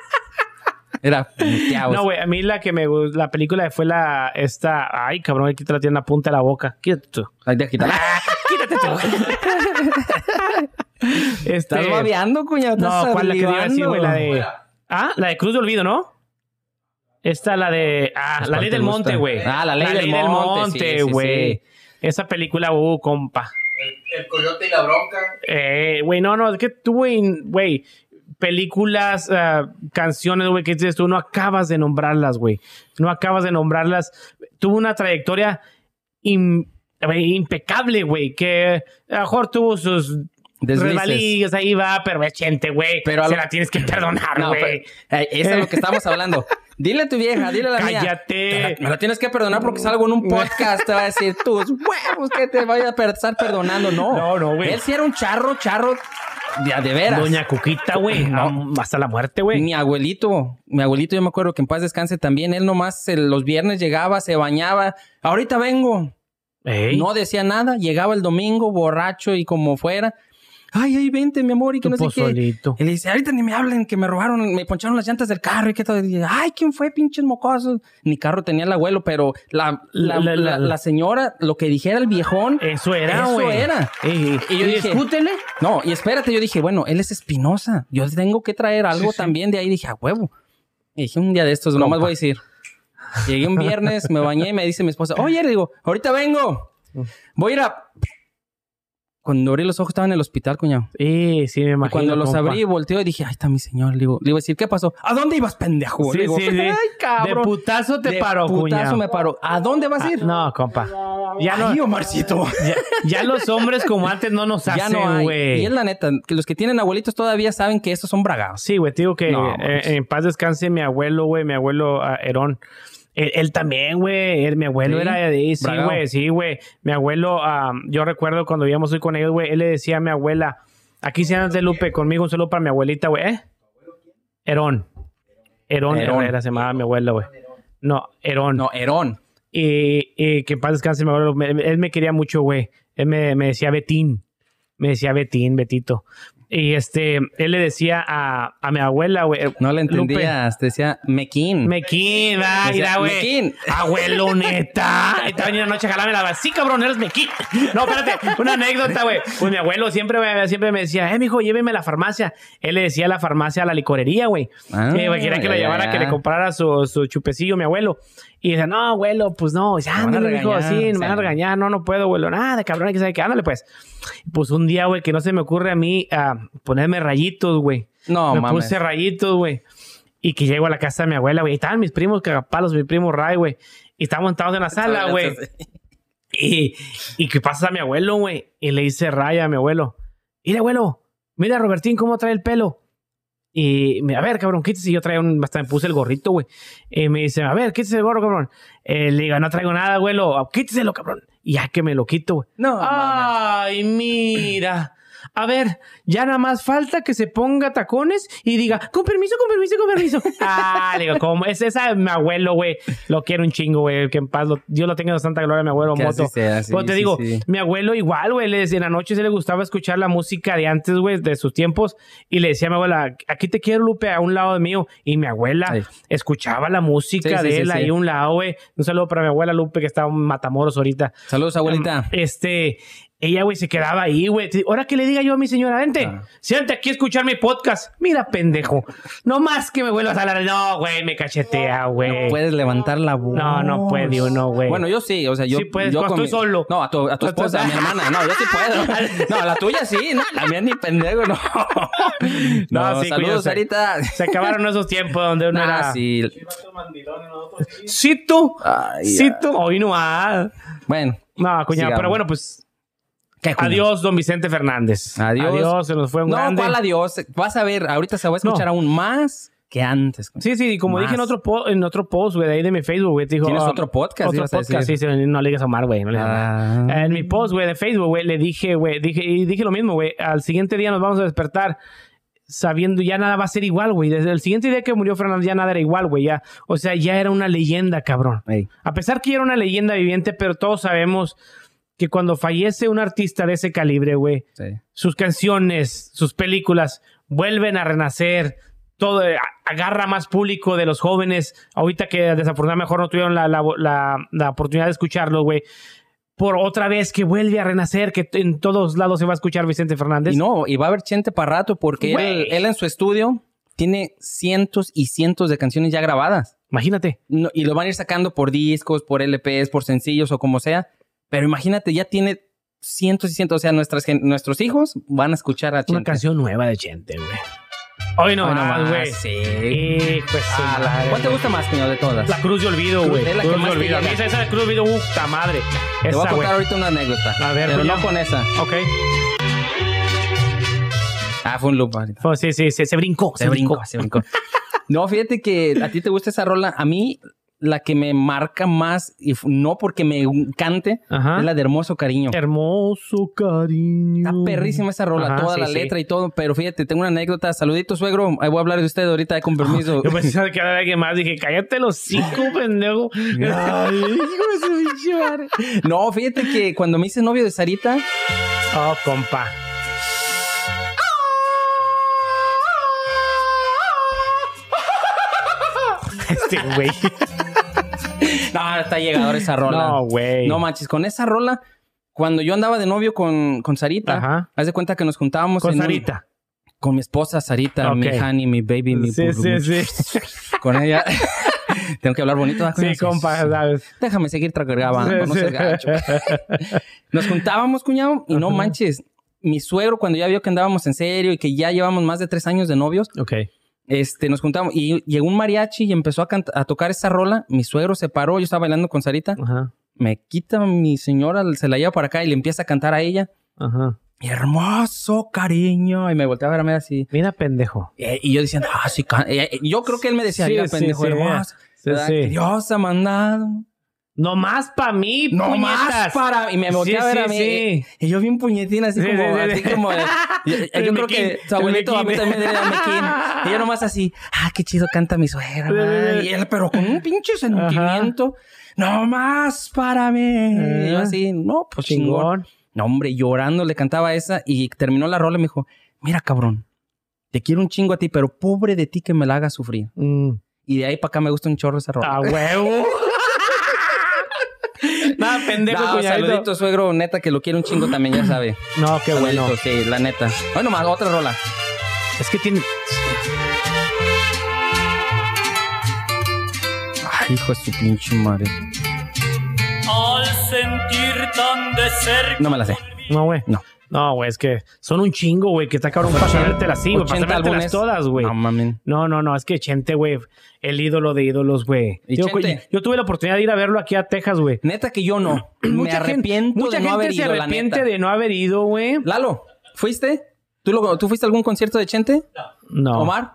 Era muteados. No, güey, a mí la que me gustó, la película fue la, esta, ay, cabrón, aquí te la tiene en la punta de la boca. Quítate tú. Ay, ya, quítala. Quítate tú. este, Estás babeando, cuñado. no, Estás ¿cuál es la que te iba a decir, güey? La de, ah, la de Cruz de Olvido, ¿no? Esta, la de, ah, Pues, la ¿cuál ley del monte, güey. Ah, La Ley del Monte, sí, sí, güey. sí. Esa película, uh, compa. El, el coyote y la bronca. Eh, güey, no, no, es que tú, güey, güey, películas, ah, canciones, güey, que dices tú, no acabas de nombrarlas, güey. No acabas de nombrarlas. Tuvo una trayectoria impecable, güey, que a lo mejor tuvo sus Deslices. ahí va, pero es gente, güey. Pero se lo- la tienes que perdonar, No, güey. eh, eso es lo que estamos hablando. Dile a tu vieja, dile a la mía. Cállate. Te la- me la tienes que perdonar porque salgo en un podcast. Te va a decir tus huevos que te vaya a estar perdonando. No, No, no, güey. Él sí era un charro, charro de, de veras. Doña Cuquita, güey. No. Hasta la muerte, güey. Mi abuelito, mi abuelito, yo me acuerdo que en paz descanse también. Él nomás eh, los viernes llegaba, se bañaba. Ahorita vengo. Ey. No decía nada. Llegaba el domingo, borracho y como fuera. Ay, ay, vente, mi amor, y que no sé qué. pozolito. Y le dice, ahorita ni me hablen, que me robaron, me poncharon las llantas del carro y que todo. Y dice, Ay, ¿quién fue, pinches mocosos? Mi carro tenía el abuelo, pero la, la, La- señora, lo que dijera el viejón, Eso era, Eso era. Ey, Y yo dije- discútele. no, y espérate, yo dije, bueno, él es Espinosa. Yo tengo que traer algo también de ahí. Dije, a huevo. Y dije, un día de estos, nomás voy a decir. Llegué un viernes, me bañé y me dice mi esposa, oye, le digo, ahorita vengo. Voy a ir a... Cuando abrí los ojos estaba en el hospital, cuñado. Sí, sí, me Y imagino. cuando los compa. abrí, y dije, ay, está mi señor. Le digo, le iba a decir, ¿qué pasó? ¿A dónde ibas, pendejo? Sí, Le digo, sí, sí. ay, cabrón. De putazo te De paró, putazo cuñado. me paró. ¿A dónde vas a ir? Ah, no, compa. Ya no, Ay, Omarcito. ya, ya los hombres como antes no nos hacen, no güey. Y es la neta, que los que tienen abuelitos todavía saben que estos son bragados. Sí, güey, te digo que No, eh, en paz descanse mi abuelo, güey, mi abuelo ah, Herón. Él, él también, güey. Mi abuelo Sí, era de sí, güey, sí, güey. Mi abuelo, yo recuerdo cuando íbamos hoy con ellos, güey, él le decía a mi abuela, aquí se andas de Lupe conmigo, un saludo para mi abuelita, güey, ¿eh? Herón. Herón, Herón. Herrera se llamaba mi abuelo, güey. No, Herón. No, Herón. Y, y que en paz descanse mi abuelo. Él me quería mucho, güey. Él me, me decía Betín. Me decía Betín, Betito. Y este, él le decía a, a mi abuela, güey. No le entendías. Te decía Mequín. Mequín, va, mira, güey. Mequín. Abuelo, neta. Te venía la noche a jalarme la Sí, cabrón, eres Mequín. No, espérate, una anécdota, güey. Pues mi abuelo siempre, me- siempre me decía, eh, mijo, lléveme a la farmacia. Él le decía a la farmacia a la licorería, güey. Ah, quería que la llevara, que le comprara su, su chupecillo, mi abuelo. Y dice, no, abuelo, pues no. Dice, van a ándale, mijo, regañar, sí, me van a regañar. No, no puedo, abuelo. Nada, cabrón, que sabe que ándale, pues. Pues un día, güey, que no se me ocurre a mí ponerme rayitos, güey. No, me mames. puse rayitos, güey. Y que llego a la casa de mi abuela, güey. Y estaban mis primos cagapalos, mi primo Ray, güey. Y estábamos sentados en la sala, güey. Y, y que pasa a mi abuelo, güey. Y le dice Ray a mi abuelo. Mira, abuelo. Mira, Robertín, cómo trae el pelo. Y me, a ver, cabrón, quítese. Y yo traía un, hasta me puse el gorrito, güey. Y me dice, a ver, quítese el gorro, cabrón. Eh, le digo, no traigo nada, abuelo. Quíteselo, cabrón. Y ya que me lo quito, güey. No, Ay, mira. A ver, ya nada más falta que se ponga tacones y diga, con permiso, con permiso, con permiso. ah, digo, como es esa mi abuelo, güey. Lo quiero un chingo, güey. Que en paz, lo- Dios lo tenga en santa gloria, mi abuelo Que así Moto. sea, sí, Pero te sí, digo, sí. mi abuelo igual, güey. le- En la noche se le gustaba escuchar la música de antes, güey, de sus tiempos. Y le decía a mi abuela, aquí te quiero, Lupe, a un lado de mío. Y mi abuela Ay. escuchaba la música de él ahí a un lado, güey. Un saludo para mi abuela Lupe, que está en Matamoros ahorita. Saludos, abuelita. Este, ella, güey, se quedaba ahí, güey. Ahora que le diga yo a mi señora, vente, Ah. siéntate aquí a escuchar mi podcast. Mira, pendejo. No más que me vuelvas a hablar. No, güey, me cachetea, güey. Puedes levantar la voz. No, no puede uno, güey. Bueno, yo sí, o sea, yo. Sí puedes, yo cuando con estoy solo. No, a tu, a tu A tu- esposa, a mi hermana. No, yo sí puedo. No, la tuya sí, no, la mía ni pendejo, no. No, No, sí, saludos. Sarita. Se acabaron esos tiempos donde uno Ah, era. sí. Sí, tú. Ay, Sí, tú. Hoy no. Ah. Bueno, No, cuñado. Sigamos. Pero bueno, pues. Adiós, don Vicente Fernández. Adiós. Adiós, se nos fue un No, grande. ¿cuál adiós? Vas a ver, ahorita se va a escuchar No. aún más que antes. Sí, sí, como Más. dije en otro, po- en otro post, güey, de ahí de mi Facebook, güey, te dijo. ¿Tienes ah, otro podcast? Otro podcast, sí, sí, no le digas a Omar, güey. No le digas a. Ah. En mi post, güey, de Facebook, güey, le dije, güey, dije, y dije lo mismo, güey. Al siguiente día nos vamos a despertar sabiendo ya nada va a ser igual, güey. Desde el siguiente día que murió Fernández ya nada era igual, güey. Ya, o sea, ya era una leyenda, cabrón. Ey. A pesar que ya era una leyenda viviente, pero todos sabemos que cuando fallece un artista de ese calibre, güey, Sí. sus canciones, sus películas vuelven a renacer. Todo eh, agarra más público de los jóvenes. Ahorita que desafortunadamente mejor no tuvieron la, la- la- la oportunidad de escucharlo, güey. Por otra vez que vuelve a renacer, que en todos lados se va a escuchar Vicente Fernández. Y no, y va a haber chente para rato porque él, él en su estudio tiene cientos y cientos de canciones ya grabadas. Imagínate. No, y lo van a ir sacando por discos, por LPs, por sencillos o como sea. Pero imagínate, ya tiene cientos y cientos. O sea, nuestras, nuestros hijos van a escuchar a Una Chente. canción nueva de Chente, güey. Hoy no güey. Sí. Y pues Ah, la- ¿Cuál te gusta más, cuñado, de todas? La Cruz de Olvido, Cruz, güey. es la que Cruz de más Olvido. A mí esa, Cruz de Olvido, puta madre. Te voy a contar güey. ahorita una anécdota. A ver, pero no con esa. Ok. Ah, fue un loop. Fue- sí, sí, sí, se brincó. Se brincó, se brincó. No, fíjate que a ti te gusta esa rola. A mí, la que me marca más, y no porque me encante, Ajá. es la de Hermoso Cariño. Hermoso cariño. Está perrísima esa rola, Ajá, toda sí, la sí. letra y todo. Pero fíjate, tengo una anécdota. Saludito, suegro. Ahí voy a hablar de usted ahorita, con permiso. Yo pensaba que era alguien más. Dije, cállate los cinco, pendejo. No, fíjate que cuando me hice novio de Sarita, Oh, compa. Este güey. no, está llegador esa rola. No, güey. No manches, con esa rola, cuando yo andaba de novio con, con Sarita, Ajá. haz de cuenta que nos juntábamos Con en un- Sarita. con mi esposa Sarita, mi honey, mi baby, mi Sí, sí, sí. Con ella. Tengo que hablar bonito. ¿verdad? Sí, compa, sabes. Déjame seguir grabando, no Sí, seas sí. gacho. Nos juntábamos, cuñado, y no Ajá. manches. Mi suegro, cuando ya vio que andábamos en serio y que ya llevamos más de tres años de novios, Ok. Este, nos juntamos y llegó un mariachi y empezó a, tocar esa rola. Mi suegro se paró, yo estaba bailando con Sarita. Ajá. Me quita mi señora, se la lleva para acá y le empieza a cantar a ella. Ajá. Hermoso cariño. Y me volteaba a verme así. Mira, pendejo. Eh, Y yo diciendo, ah, sí, can-". Yo creo que él me decía, Sí, mira, sí, pendejo, sí, hermoso. Dios ha mandado Nomás para mí, No puñetas. más para... Y me volteé Sí, a ver a mí. sí. Y yo bien puñetina, así Sí, como... sí, sí, así sí. como... Yo, yo El creo mequín, que su el abuelito a mí también era mequín. Y yo nomás así... Ah, qué chido canta mi suegra, man. Y él, pero con un pinche sentimiento. No más para mí. Y yo así... No, pues chingón. Chingón. No, hombre, llorando le cantaba esa. Y terminó la rola y me dijo... Mira, cabrón. Te quiero un chingo a ti, pero pobre de ti que me la hagas sufrir. Mm. Y de ahí para acá me gusta un chorro esa rola. A huevo. Nada, pendejo, No, cuñadito. saludito, suegro, neta, que lo quiere un chingo también, ya sabe. No, qué bueno. Saludito, sí, la neta. Bueno, más otra rola. Es que tiene. Ay, hijo de su pinche madre. Al sentir tan de cerca. No me la sé. No, güey. No. No, güey, es que son un chingo, güey, que está cabrón para sabértelas así, güey, para 80 sabértelas todas, güey. No mames. No, no, no, es que Chente, güey, el ídolo de ídolos, güey. Yo tuve la oportunidad de ir a verlo aquí a Texas, güey. Neta que yo no. me Mucha gente- arrepiento mucha de no gente haber se la arrepiente neta. de no haber ido, güey. Lalo, ¿fuiste? ¿Tú, lo- ¿Tú fuiste a algún concierto de Chente? No, ¿Omar?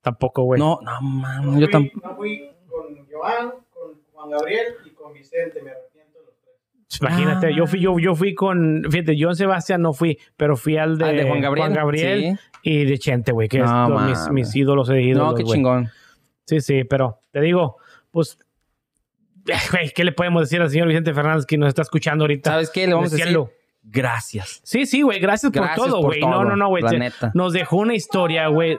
tampoco, güey. No, no, mames. Yo tampoco. No fui con Joan, con Juan Gabriel y con Vicente, me arrepiento. Imagínate, Ah. yo fui, yo, yo fui con, fíjate, John Sebastián no fui, pero fui al de, Ah, de Juan Gabriel. Gabriel y de Chente, güey, que es mis, ídolos de ídolos, No, qué chingón. Sí, sí, pero te digo, pues, güey, ¿qué le podemos decir al señor Vicente Fernández que nos está escuchando ahorita? ¿Sabes qué? Le vamos a decir Decirlo. gracias. Sí, sí, güey, gracias, Gracias por todo, güey. No, no, no, güey. la se- neta. Nos dejó una historia, güey.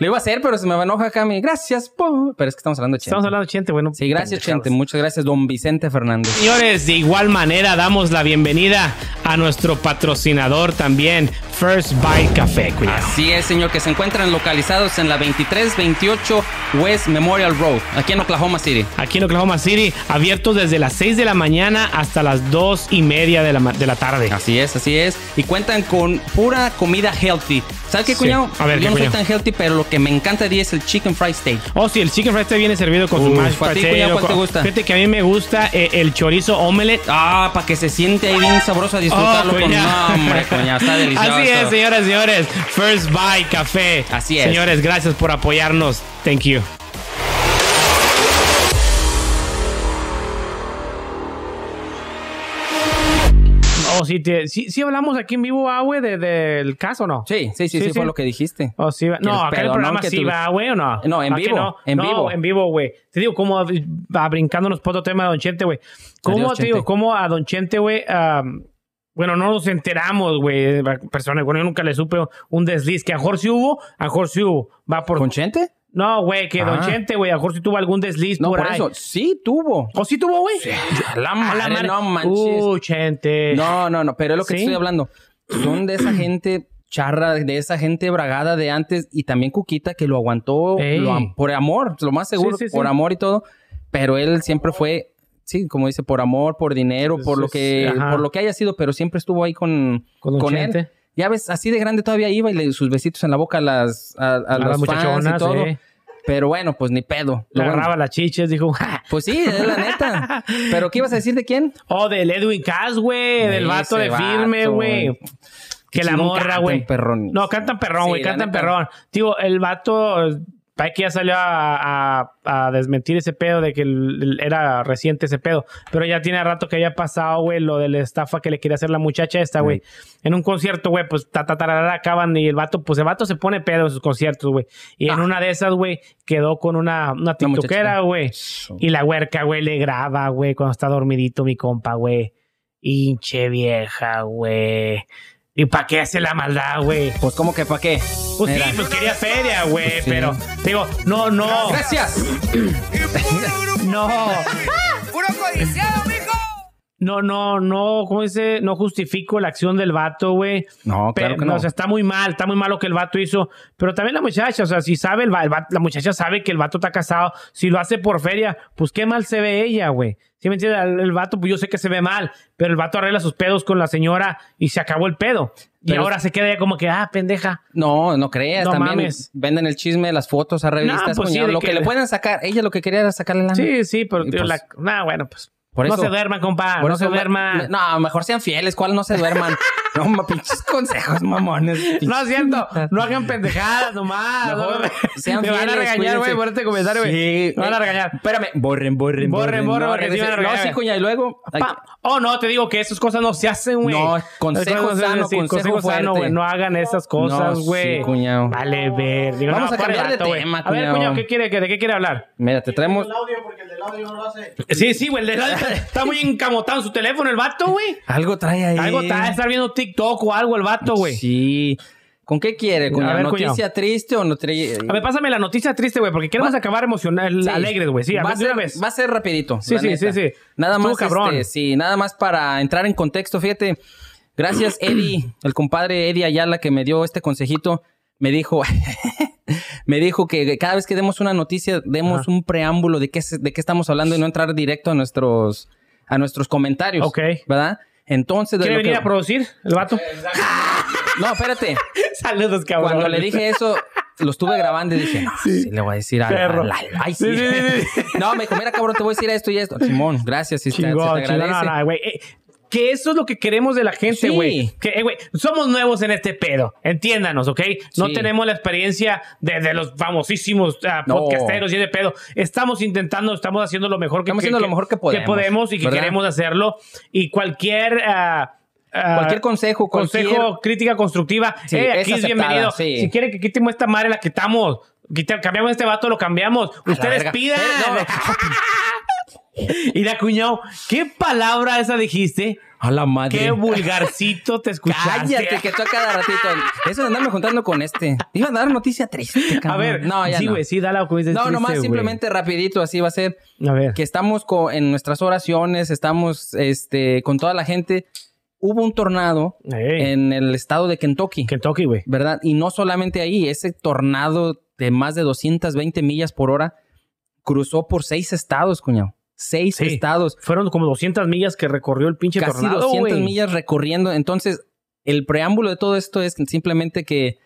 Lo iba a hacer, pero se me va a enojar acá. mi Gracias por... Pero es que estamos hablando de Chente. Estamos hablando de Chente, bueno. Sí, gracias, Chente. Muchas gracias, don Vicente Fernández. Señores, de igual manera damos la bienvenida a nuestro patrocinador también, First Bite Café, cuidado. Así es, señor, que se encuentran localizados en la 2328 West Memorial Road, aquí en Oklahoma City. Aquí en Oklahoma City, abiertos desde las 6 de la mañana hasta las 2 y media de la, de la tarde. Así es, así es. Y cuentan con pura comida healthy. ¿Sabes qué, Sí. cuñado? A ver, Yo ¿qué, no soy cuñado? tan healthy, pero lo que me encanta de es el chicken fried steak. Oh, sí, el chicken fried steak viene servido con su mashed ¿a ti, potato, cuál te gusta? Fíjate que a mí me gusta eh, el chorizo omelette. Ah, para que se siente ahí bien sabroso a disfrutarlo Oh, con... No, hombre, cuñado, está delicioso. Así es, señoras y señores. First Bite Café. Así es. Señores, gracias por apoyarnos. Thank you. Oh, sí, te- sí, sí hablamos aquí en vivo, ah, güey, de- del caso, ¿no? Sí, sí, sí, sí, fue lo que dijiste. Oh, sí, va- Que no, acá el programa sí tú- va, güey, ¿o no? No, en vivo, no. en No, vivo. en vivo, güey. Te digo, como va brincándonos por otro tema de Don Chente, güey. ¿Cómo, te digo, cómo a Don Chente, güey, am, bueno, no nos enteramos, güey, personas, bueno, yo nunca le supe un desliz, que a Jorge hubo, a Jorge hubo, va por... ¿Con Chente? No, güey, que Don Ah. Chente, güey, a Jorge tuvo algún desliz No, por, por ahí. eso. Sí, tuvo. ¿O sí tuvo, güey? A la A madre, la madre. no manches. Uh, Chente. No, no, no, pero es lo que estoy hablando. Son de esa gente charra, de esa gente bragada de antes y también Cuquita que lo aguantó lo por amor, lo más seguro, Sí, por amor y todo, pero él siempre fue, sí, como dice, por amor, por dinero, por lo que, ajá. por lo que haya sido, pero siempre estuvo ahí con, Con con Chente. él. Ya ves, así de grande todavía iba y le sus besitos en la boca a las, a, a A las fans y muchachonas, todo. eh. Pero bueno, pues ni pedo. Le bueno- agarraba las chiches, dijo. pues sí, es la neta. Pero ¿qué ibas a decir de quién? Oh, del Edwin Cass, güey. Del vato de firme, vato. güey. Que la morra, güey. No, cantan perrón, Sí, güey. la cantan perrón. Digo, el vato. Que ya salió a, a- a desmentir ese pedo de que el- el- era reciente ese pedo. Pero ya tiene rato que había pasado, güey, lo de la estafa que le quería hacer la muchacha esta, güey. En un concierto, güey, pues ta, ta, tararara, acaban y el vato, pues el vato se pone pedo en sus conciertos, güey. Y en Ah. una de esas, güey, quedó con una, una güey. Y la huerca, güey, le graba, güey, cuando está dormidito mi compa, güey. Hinche vieja, güey. ¿Y para qué hace la maldad, güey? Pues, ¿cómo que para qué? Pues Mira. sí, pues quería feria, güey, Pues sí. pero digo, no, no, Gracias. no, ¡Puro codiciado, mijo! No, no, no, ¿cómo dice? No justifico la acción del vato, güey. No, claro Pe- que no. O sea, está muy mal, está muy mal lo que el vato hizo. Pero también la muchacha, o sea, si sabe, el, va- el vato- la muchacha sabe que el vato está casado. Si lo hace por feria, pues qué mal se ve ella, güey. ¿Sí me entiendes? El, el vato, pues yo sé que se ve mal, pero el vato arregla sus pedos con la señora y se acabó el pedo. Y Pero- ahora se queda ella como que, ah, pendeja. No, no creas. No también mames. venden el chisme, las fotos a revistas. pues sí, lo que- que le pueden sacar. Ella lo que quería era sacarle la Sí, sí, pero tío, pues- la, nah, bueno, pues. Por no eso- se duerman, compa. Por no eso se duerman. no, mejor sean fieles. ¿Cuál no se duerman? no, ma, pinches consejos, mamones. No es cierto. No hagan pendejadas nomás. Mejor No, sean me van a fieles, regañar, güey, por este comentario, güey. Sí. Me van a eh, regañar. Espérame. Borren, borren, Borren, borren, No, sí van a No, sí, cuña. Y luego... Pa- Oh, no, te digo que esas cosas no se hacen, güey. No, consejo no se sano, hacen. consejo sano, fuerte. güey. No hagan esas cosas, No, sí, güey. cuñado. Vale, ver. Digo, Vamos no, a cambiar de güey. tema, A ver, cuñado. cuñado, ¿qué quiere, de qué quiere hablar? Mira, te traemos El audio, porque el del audio no lo hace. Sí, sí, güey. el la- Está muy encamotado en su teléfono el vato, güey. algo trae ahí. Algo está, estar viendo TikTok o algo el vato, güey. Sí. ¿Con qué quiere, cuñado? ver, ¿Noticia cuñado. triste o no trae? A ver, pásame la noticia triste, güey, porque queremos Va- acabar emocional, Sí. alegres, güey. Sí, a va, ver, una vez. va a ser rapidito. Sí, la sí, neta. sí, sí. Nada más, cabrón. este, sí, nada más para entrar en contexto. Fíjate, gracias Eddie, el compadre Eddie Ayala que me dio este consejito, me dijo, me dijo que cada vez que demos una noticia, demos Ajá. un preámbulo de qué, de qué estamos hablando y no entrar directo a nuestros, a nuestros comentarios. Ok. ¿Verdad? Entonces, ¿Quiere venir que- a producir el vato? No, espérate. Saludos, cabrón. Cuando le dije eso, lo estuve grabando y dije, no, sí, le voy a decir a Ay, sí. Sí, no, me dijo, mira, cabrón, te voy a decir esto y esto. Simón, gracias. sí, te- agradece. No, no, güey. Eh, que eso es lo que queremos de la gente, Sí. güey. Que, eh, güey, somos nuevos en este pedo. Entiéndanos, ¿ok? No Sí. tenemos la experiencia de, de los famosísimos No. podcasteros y de pedo. Estamos intentando, estamos haciendo lo mejor que, Estamos haciendo lo mejor que podemos, y que ¿verdad? queremos hacerlo. Y cualquier... ah, ah, Cualquier consejo, consejo, cualquier- crítica constructiva. Sí, eh, aquí es, aceptada, bienvenido. sí. Si quieren que quitemos esta madre, la quitamos. Quita- cambiamos este vato, lo cambiamos. Ustedes verga. pidan. Eh, y la cuñado, ¿qué palabra esa dijiste? A la madre. Qué vulgarcito te escuchaste. Cállate, que tú a cada ratito. Eso de andarme juntando con este. Iba a dar noticia triste, A ver, no, ya sí, no. güey, sí, dale algo No, nomás simplemente rapidito, así va a ser. A ver. que estamos en nuestras oraciones, estamos este, con toda la gente. Hubo un tornado en el estado de Kentucky, Kentucky, güey. ¿verdad? Y no solamente ahí, ese tornado de más de 220 millas por hora cruzó por seis estados, cuñado. Seis Sí. estados, Fueron como 200 millas que recorrió el pinche casi tornado, 200 güey. millas recorriendo. Entonces, el preámbulo de todo esto es simplemente que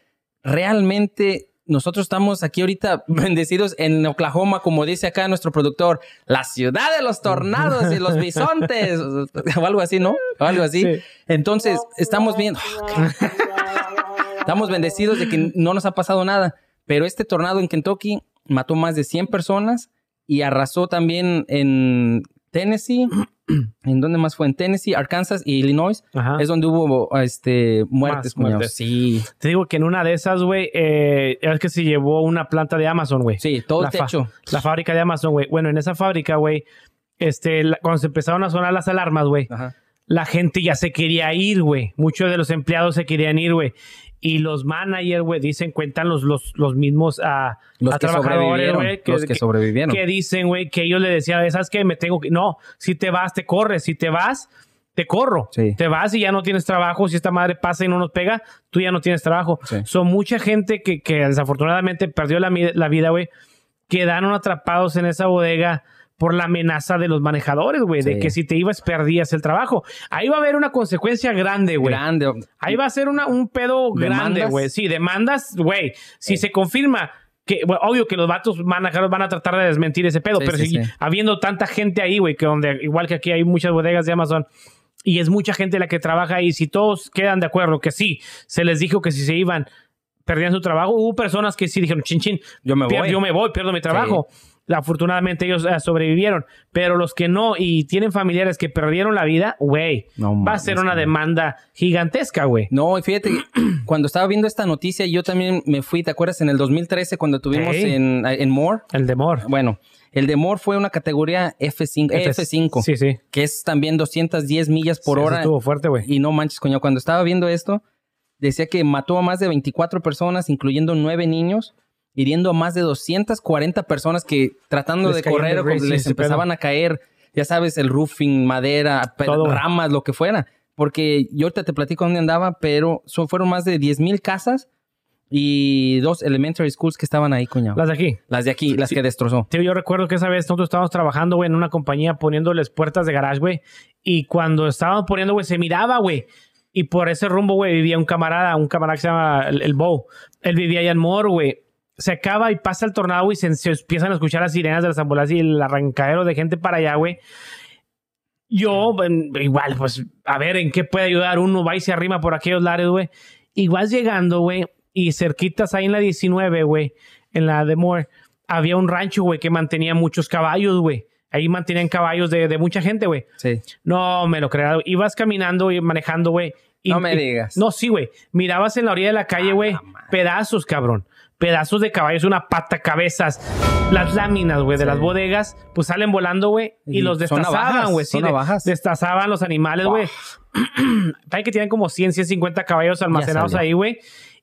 realmente nosotros estamos aquí ahorita bendecidos en Oklahoma, como dice acá nuestro productor, la ciudad de los tornados y los bisontes, o algo así, ¿no? O algo así. Sí. Entonces, estamos viendo, estamos bendecidos de que no nos ha pasado nada, pero este tornado en Kentucky mató más de 100 personas y arrasó también en Tennessee. ¿En dónde más fue? En Tennessee, Arkansas y Illinois. Ajá. Es donde hubo este, muertes, muertes. Sí, Te digo que en una de esas, güey, eh, es que se llevó una planta de Amazon, güey. sí, todo la el techo. La fábrica de Amazon, güey. Bueno, en esa fábrica, güey, este, la- cuando se empezaron a sonar las alarmas, güey, Ajá. la gente ya se quería ir, güey. Muchos de los empleados se querían ir, güey. Y los managers, güey, dicen, cuentan los, los, los mismos a, Los a que trabajadores, güey. los que, sobrevivieron. que dicen, güey, que ellos le decían, ¿sabes qué? Me tengo que... No, si te vas, te corres. Si te vas, te corro. Sí. Te vas y ya no tienes trabajo. Si esta madre pasa y no nos pega, tú ya no tienes trabajo. Sí. Son mucha gente que, que desafortunadamente perdió la, la vida, güey. Quedaron atrapados en esa bodega por la amenaza de los manejadores, güey. De que si te ibas, perdías el trabajo. Ahí va a haber una consecuencia grande, güey. Grande. Ahí va a ser una, un pedo grande, güey. Sí, demandas, güey. Si se confirma que, bueno, obvio que los vatos manejadores van a tratar de desmentir ese pedo, Sí, pero si habiendo tanta gente ahí, güey, que donde, igual que aquí hay muchas bodegas de Amazon, y es mucha gente la que trabaja ahí, si todos quedan de acuerdo que sí, se les dijo que si se iban, perdían su trabajo, hubo personas que sí dijeron, chin, chin, Yo me voy. yo me voy, pierdo mi trabajo. Afortunadamente ellos eh, sobrevivieron, pero los que no y tienen familiares que perdieron la vida, güey, No va a ser una demanda gigantesca, güey. No, y fíjate, cuando estaba viendo esta noticia, yo también me fui, ¿te acuerdas? En el 2013, cuando tuvimos en, en Moore. El demor. Bueno, el de Moore fue una categoría F5, F5 Sí, sí. que es también 210 millas por Sí, hora. Estuvo fuerte, güey. Y no manches, coño, cuando estaba viendo esto, decía que mató a más de 24 personas, incluyendo nueve niños, hiriendo a más de 240 personas que tratando Les de correr de les empezaban a caer, ya sabes, el roofing, madera, Todo. ramas, lo que fuera. Porque yo ahorita te platico dónde andaba, pero son, fueron más de 10 mil casas y dos elementary schools que estaban ahí, coño. Las, Las de aquí. de aquí, las que destrozó. Tío, yo recuerdo que esa vez nosotros estábamos trabajando, güey, en una compañía poniéndoles puertas de garage, güey. Y cuando estábamos poniendo, güey, se miraba, güey. Y por ese rumbo, güey, vivía un camarada, un camarada que se llama el, el Bow. Él vivía allá en Moore, güey. Se acaba y pasa el tornado, y se, se empiezan a escuchar las sirenas de las ambulancias y el arrancadero de gente para allá, güey. yo, igual, pues, a ver en qué puede ayudar uno, va y se arrima por aquellos lares, güey. Y vas llegando, güey, y cerquitas ahí en la 19, güey, en la de Moore, había un rancho, güey, que mantenía muchos caballos, güey. Ahí mantenían caballos de, de mucha gente, güey. Sí. No, me lo creas. Ibas caminando y manejando, güey. y- No me y- digas. No, sí, güey. Mirabas en la orilla de la calle, güey, pedazos, cabrón. Pedazos de caballos, una pata, cabezas. Las láminas, güey, de Sí. las bodegas, pues salen volando, güey, y, Y los destazaban, güey. Sí, navajas. destazaban los animales, güey. Saben que tienen como 100, 150 caballos almacenados ahí, güey.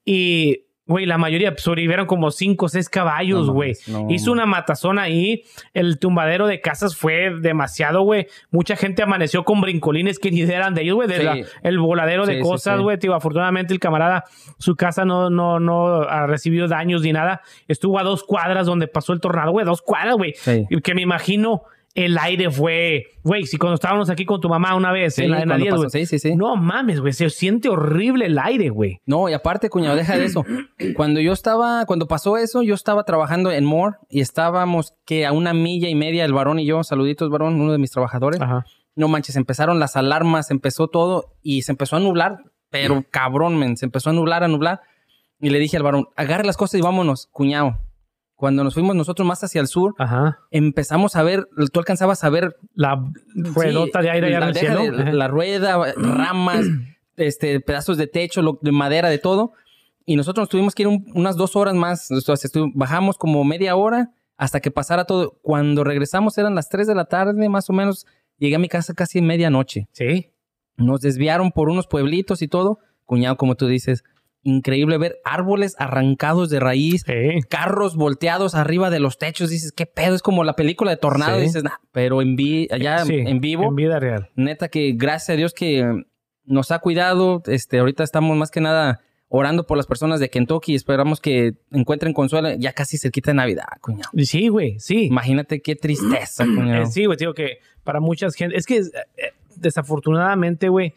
Y, güey, la mayoría pues, sobrevivieron como 5 o 6 caballos, güey. no. Hizo una matazón ahí. El tumbadero de casas fue demasiado, güey. Mucha gente amaneció con brincolines que ni eran de ellos, güey. Sí. el voladero de Sí, sí, cosas, sí. güey. Tío, afortunadamente el camarada, su casa no, no, no ha recibido daños ni nada. Estuvo a dos cuadras donde pasó el tornado, güey. Dos cuadras, güey. Sí. Que me imagino el aire fue, güey, si cuando estábamos aquí con tu mamá una vez Sí, en la, en la cuando 10, pasó. güey. Sí, sí, sí. No mames, güey, se siente horrible el aire, güey. No, y aparte, cuñado, deja de eso. Cuando yo estaba, cuando pasó eso, yo estaba trabajando en Moore y estábamos que a una milla y media el varón y yo, saluditos varón, uno de mis trabajadores. Ajá. No manches, empezaron las alarmas, empezó todo y se empezó a nublar, pero cabrón, men, se empezó a nublar, a nublar. Y le dije al varón, agarre las cosas y vámonos, cuñado. Cuando nos fuimos nosotros más hacia el sur, Ajá. empezamos a ver, tú alcanzabas a ver La ruedota Sí, de aire allá en el cielo. de- la rueda, ramas, este, pedazos de techo, lo- de madera, de todo. Y nosotros nos tuvimos que ir un- unas dos horas más. Entonces, bajamos como media hora hasta que pasara todo. Cuando regresamos eran las 3 de la tarde, más o menos. Llegué a mi casa casi en medianoche. Sí. Nos desviaron por unos pueblitos y todo. Cuñado, como tú dices, increíble ver árboles arrancados de raíz, Sí. carros volteados arriba de los techos. Dices, ¿qué pedo? Es como la película de Tornado. Sí. Dices, "Nah", pero en, vi allá Sí, en vivo En vida real. neta que gracias a Dios que nos ha cuidado. Este, ahorita estamos más que nada orando por las personas de Kentucky esperamos que encuentren consuelo ya casi cerquita de Navidad, cuñado. Sí, güey, sí. Imagínate qué tristeza, cuñado. Eh, sí, güey, digo que para muchas gente, es que eh, eh, desafortunadamente, güey,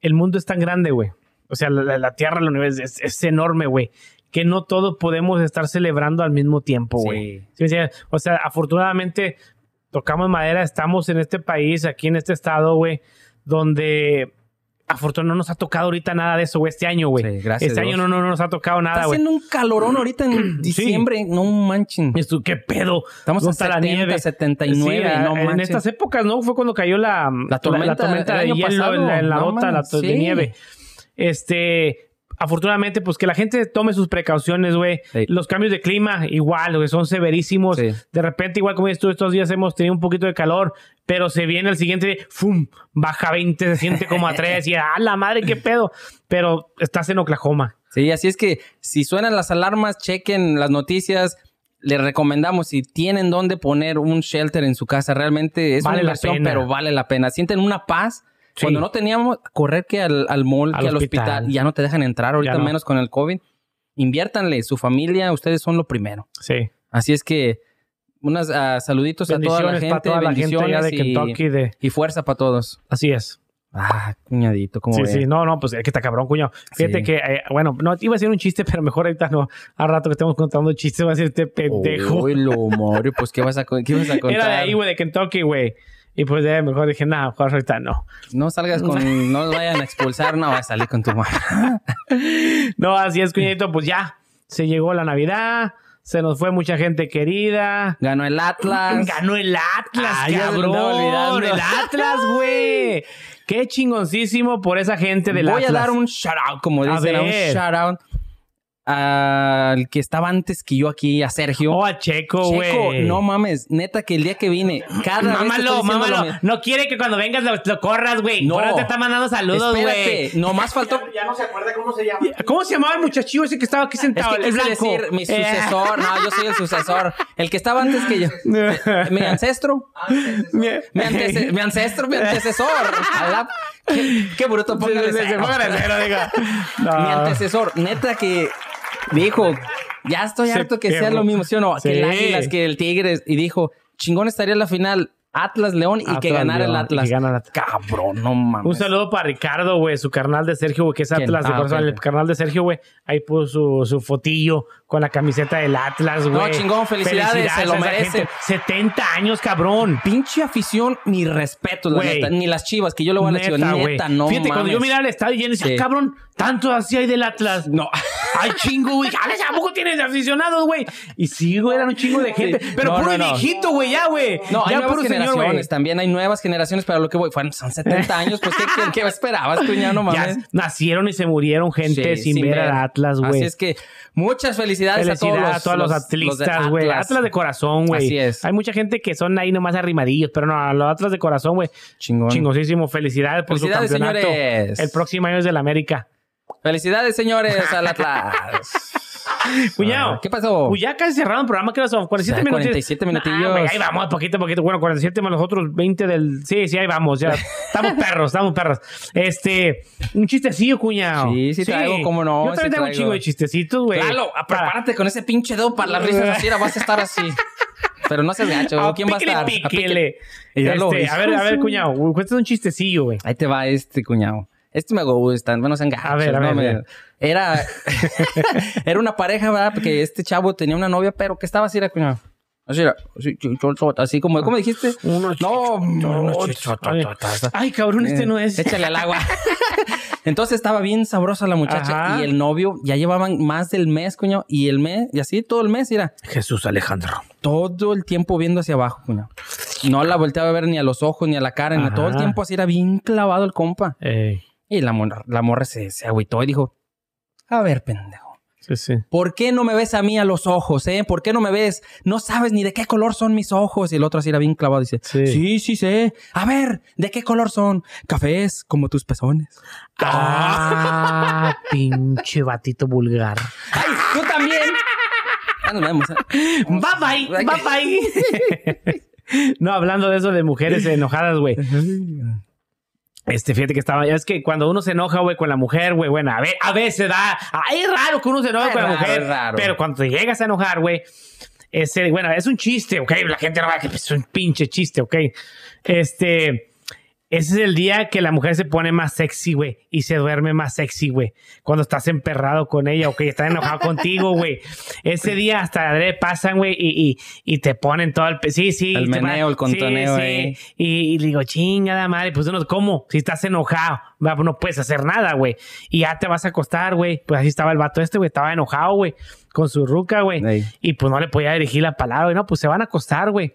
el mundo es tan grande, güey. O sea, la, la- la tierra, el universo es, es enorme, güey, que no todos podemos estar celebrando al mismo tiempo, güey. Sí. Sí, sí, O sea, afortunadamente tocamos madera, estamos en este país, aquí en este estado, güey, donde afortunadamente no nos ha tocado ahorita nada de eso, güey, este año, güey. Sí, gracias este a año no, no, no nos ha tocado Está nada, güey. haciendo un calorón ahorita en diciembre, no manchen. ¿Qué pedo? Estamos a ¿Dónde está la 70, nieve? 79, Sí, no en manches. estas épocas, ¿no? Fue cuando cayó la, La tormenta, el de año hielo pasado. en la, en la No la- de sí. nieve. Este, afortunadamente, pues que la gente tome sus precauciones, güey. Sí. Los cambios de clima, igual, güey, son severísimos. Sí. De repente, igual como dices tú, estos días hemos tenido un poquito de calor, pero se viene el siguiente día, ¡fum! Baja 20, se siente como a 3 y ¡ah, la madre, qué pedo! Pero estás en Oklahoma. Sí, así es que si suenan las alarmas, chequen las noticias. Les recomendamos si tienen dónde poner un shelter en su casa. Realmente es Vale una inversión, pero vale la pena. Sienten una paz. Sí. Cuando no teníamos correr que al, al mall, Al que al hospital. hospital, ya no te dejan entrar ahorita no. menos con el COVID. Inviértanle, su familia, ustedes son lo primero. Sí. Así es que unos ah, saluditos a toda la Bendiciones gente, toda la gente de bendiciones y- Kentucky. De... y fuerza para todos. Así es. Ah, cuñadito, como Sí, sí, no, no, pues es que está cabrón, cuñado. Fíjate Sí. que, eh, bueno, no, iba a decir un chiste, pero mejor ahorita no. Al rato que estemos contando chistes, va a decir este pendejo. Uy, lo Mario, pues ¿qué vas a, qué vas a contar? Era de ahí, güey, de Kentucky, güey. Y pues eh, mejor dije, nada, mejor ahorita no. No salgas con, no vayan a expulsar, no vas a salir con tu madre. No, así es, cuñadito, pues ya. Se llegó la Navidad, se nos fue mucha gente querida. Ganó el Atlas. Ganó el Atlas, ya me cabrón. El Atlas, güey. Qué chingoncísimo por esa gente del Voy Atlas. a dar un shout out, como A dicen, un shout out al que estaba antes que yo aquí, a Sergio. Oh, a Checo, güey. Checo, no mames, neta que el día que vine, cada vez Mámalo, lo mámalo. mismo- No quiere que cuando vengas lo, lo corras, güey. No. Eso te está mandando saludos, Espérate, güey. nomás faltó Ya no se acuerda cómo se llama. ¿Cómo se llamaba el muchachillo ese que estaba aquí Es sentado? que el quise blanco. decir mi Eh. sucesor. No, yo soy el sucesor. El que estaba antes que yo. Mi ancestro. Mi, antece- mi ancestro, mi antecesor. La- Qué, qué bruto, póngale cero, diga. No. Mi antecesor, neta que dijo, ya estoy harto que sea lo mismo, ¿sí o no? Sí. Que el Águilas, que el Tigres. Y dijo, chingón estaría la final Atlas León y que ganara el Atlas. Cabrón, no mames. Un saludo para Ricardo, güey, su carnal de Sergio, güey, que es ¿Quién? Atlas de Ah, corazón. El carnal de Sergio, güey, ahí puso su, su fotillo con la camiseta del Atlas, güey. No, chingón, felicidades, se lo merece. gente. 70 años, cabrón. Pinche afición, mi respeto, la neta. Ni las chivas, que yo le voy a la. Neta, güey. Neta, no Fíjate, cuando yo miraba el estadio, yo decía, Sí. cabrón, tanto así hay del Atlas. No. Ay, chingo, güey. ¿a poco tienes de aficionados, güey? Y sí, güey, eran un chingo de gente. Sí. Pero No, puro no, viejito, güey, ya, güey. No, hay ya nuevas puro señor, generaciones también. Hay nuevas generaciones, pero a lo que voy, fueron, son 70 años. Pues, ¿qué, qué, qué esperabas, cuñado? No Ya mames. nacieron y se murieron gente Sí, sin, ver al Atlas, güey. Así es que muchas felicidades, Felicidades a todos los, los atlistas, güey. Atlas. Atlas. de corazón, güey. Así es. Hay mucha gente que son ahí nomás arrimadillos, pero no, los Atlas de corazón, güey. Chingón. Chingosísimo. Felicidades por su campeonato. señores. El próximo año es del América. Felicidades, señores, al Atlas. Cuñado. ¿Qué pasó? Pues ya casi cerraron el programa, ¿qué son? 47 Ya, minutos. 47 minutillos. Ah, güey, ahí vamos, poquito a poquito. Bueno, 47 más los otros 20 del. Sí, sí, ahí vamos. Ya. Estamos perros, estamos perros. Este. Un chistecillo, cuñado. Sí, sí traigo, cómo no, Yo sí también tengo un chingo de chistecitos, güey. Ah, prepárate con ese pinche dedo para las risas así, vas a estar así. Pero no seas gacho, Ah, ¿quién va a estar? píquele. Lo Este, a ver, a ver, cuñado. Cuesta un chistecillo, güey. Ahí te va este cuñado. Este me gusta, bueno, sean gachos, A ver, a ver, a ver. Era, era una pareja, ¿verdad? Porque este chavo tenía una novia, pero que estaba así, era. Así era, así, como, ¿cómo dijiste? No. Ay, cabrón, este Eh, no es. Échale al agua. Entonces estaba bien sabrosa la muchacha Ajá. y el novio ya llevaban más del mes, cuñado. Y el mes, y así todo el mes, era Jesús Alejandro. todo el tiempo viendo hacia abajo, cuñado. No la volteaba a ver ni a los ojos ni a la cara, ni todo el tiempo así era bien clavado el compa. Ey, Y la la morra se, se agüitó y dijo, a ver, pendejo. sí, sí. ¿Por qué no me ves a mí a los ojos, eh? ¿Por qué no me ves? No sabes ni de qué color son mis ojos. Y el otro así era bien clavado. Dice, Sí. sí, sí, sé. A ver, ¿de qué color son? Cafés, como tus pezones. Ah, pinche batito vulgar. ¡Ay, tú también! Ya nos vemos. ¿eh? Bye bye, bye bye. No, hablando de eso de mujeres enojadas, güey. Este, fíjate que estaba, ya es que cuando uno se enoja, güey, con la mujer, güey, bueno, a, ve- a veces da, es raro que uno se enoje Es con la raro, mujer, es raro. pero cuando te llegas a enojar, güey, ese, bueno, es un chiste, ok, la gente no va a que es un pinche chiste, ok, este, ese es el día que la mujer se pone más sexy, güey, y se duerme más sexy, güey, cuando estás emperrado con ella, o que está enojado contigo, güey, ese día hasta adrede pasan, güey, y, y, y te ponen todo el, sí, sí, El meneo, el contoneo sí. Y, y le digo, chingada madre, pues uno, ¿cómo? Si estás enojado, pues no puedes hacer nada, güey. Y ya te vas a acostar, güey. Pues así estaba el vato este, güey, estaba enojado, güey, con su ruca, güey. Ey. Y pues no le podía dirigir la palabra, güey. No, pues se van a acostar, güey.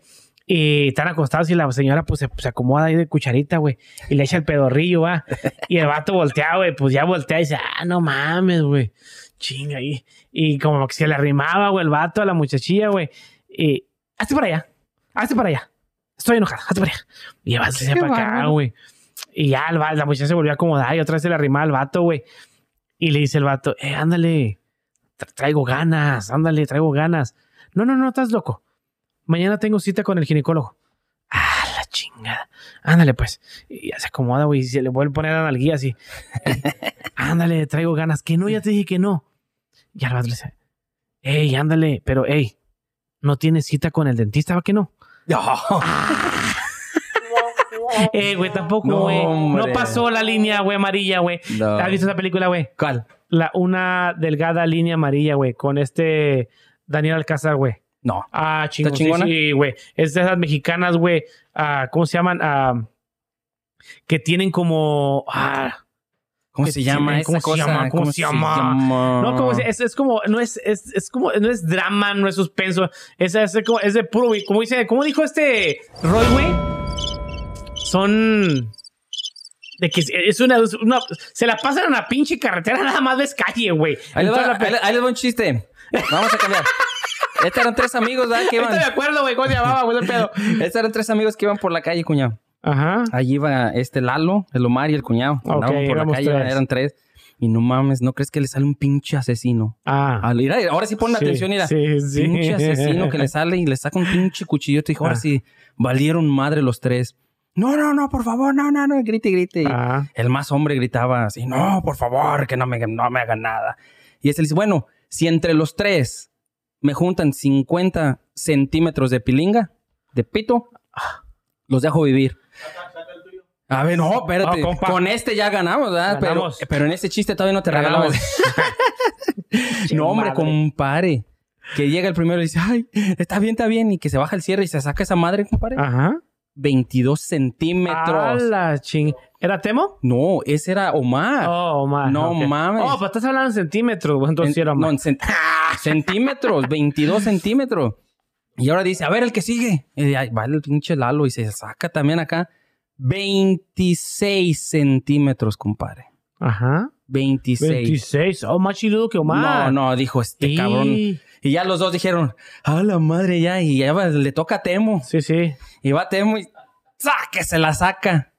Y están acostados y la señora pues se, se acomoda ahí de cucharita, güey. Y le echa el pedorrillo, va. Y el vato voltea, güey. Pues ya voltea y dice, ah, no mames, güey. Chinga ahí. Y como que se le arrimaba, güey, el vato a la muchachilla, güey. Y, hazte para allá. Hazte para allá. Estoy enojada. Hazte para allá. Y el vato se para acá, güey. Y ya el la muchacha se volvió a acomodar y otra vez se le arrimaba al vato, güey. Y le dice el vato, eh, ándale. Tra- traigo ganas, ándale, traigo ganas. No, no, no, estás loco. Mañana tengo cita con el ginecólogo. Ah, la chingada. Ándale, pues. Y ya se acomoda, güey. Y se le vuelve a poner la guía así. ándale, traigo ganas. Que no, ya te dije que no. Y al le dice, ey, ándale, pero, ey, ¿no tienes cita con el dentista, va que no? Eh, güey, tampoco, No, güey. No, pasó la línea, güey, amarilla, güey. No. ¿Has visto esa película, güey? ¿Cuál? La, una delgada línea amarilla, güey, con este Daniel Alcázar, güey. No. Ah, chingón. sí, chingona? Sí, güey. Es de esas mexicanas, güey. ah, ¿Cómo se llaman? Ah, que tienen como. Ah, ¿Cómo se llama ¿cómo se llama? ¿Cómo se llama? no, como es, es, como, no es, es, es como, no es drama, no es suspenso. Es, es, como, es de puro, güey. Como dice, ¿cómo dijo este Roy, güey? Son. De que es una, Se la pasan en una pinche carretera, nada más ves calle, güey. Ahí ahí le- ahí les va un chiste. Vamos a cambiar. Estos eran tres amigos, ¿verdad? Que iban. Estoy de acuerdo, güey. ¿Cómo se llamaba, güey? ese pedo. Estos eran tres amigos que iban por la calle, cuñado. Ajá. Allí iba este Lalo, el Omar y el cuñado. Ok, Andaban por la calle, tres. eran tres. Y no mames, ¿no crees que le sale un pinche asesino? Ah. Al- mira, ahora sí pon Sí, atención, mira. sí, sí. Pinche asesino que le sale y le saca un pinche cuchillo. Te dijo, ahora Ah. sí, valieron madre los tres. No, no, no, por favor, no, no, no, grite, grite. Ah. El más hombre gritaba así, no, por favor, que no me, no me hagan nada. Y este le dice, bueno, si entre los tres me juntan 50 centímetros de pilinga, de pito, los dejo vivir. A ver, no, espérate. No. Con este ya ganamos, ¿verdad? Pero, Ganamos. pero en ese chiste todavía no te regalamos. no, hombre, madre. compare. Que llega el primero y dice, ay, está bien, está bien. Y que se baja el cierre y se saca esa madre, compadre. Ajá. 22 A centímetros. la ching. ¿Era Temo? No, ese era Omar. Oh, man. No mames. Oh, pues estás hablando en centímetros, güey. Entonces sí era En- no, Omar. en cent- centímetros, 22 centímetros. Y ahora dice, a ver, el que sigue. Y ahí va el pinche Lalo y se saca también acá 26 centímetros, compadre. Ajá. 26. 26. Oh, más chiludo que No, Omar. no, dijo este Y- cabrón. Y ya los dos dijeron, a la madre ya. Y ya va- le toca a Temo. Sí, sí. Y va Temo y ¡saque! Se la saca.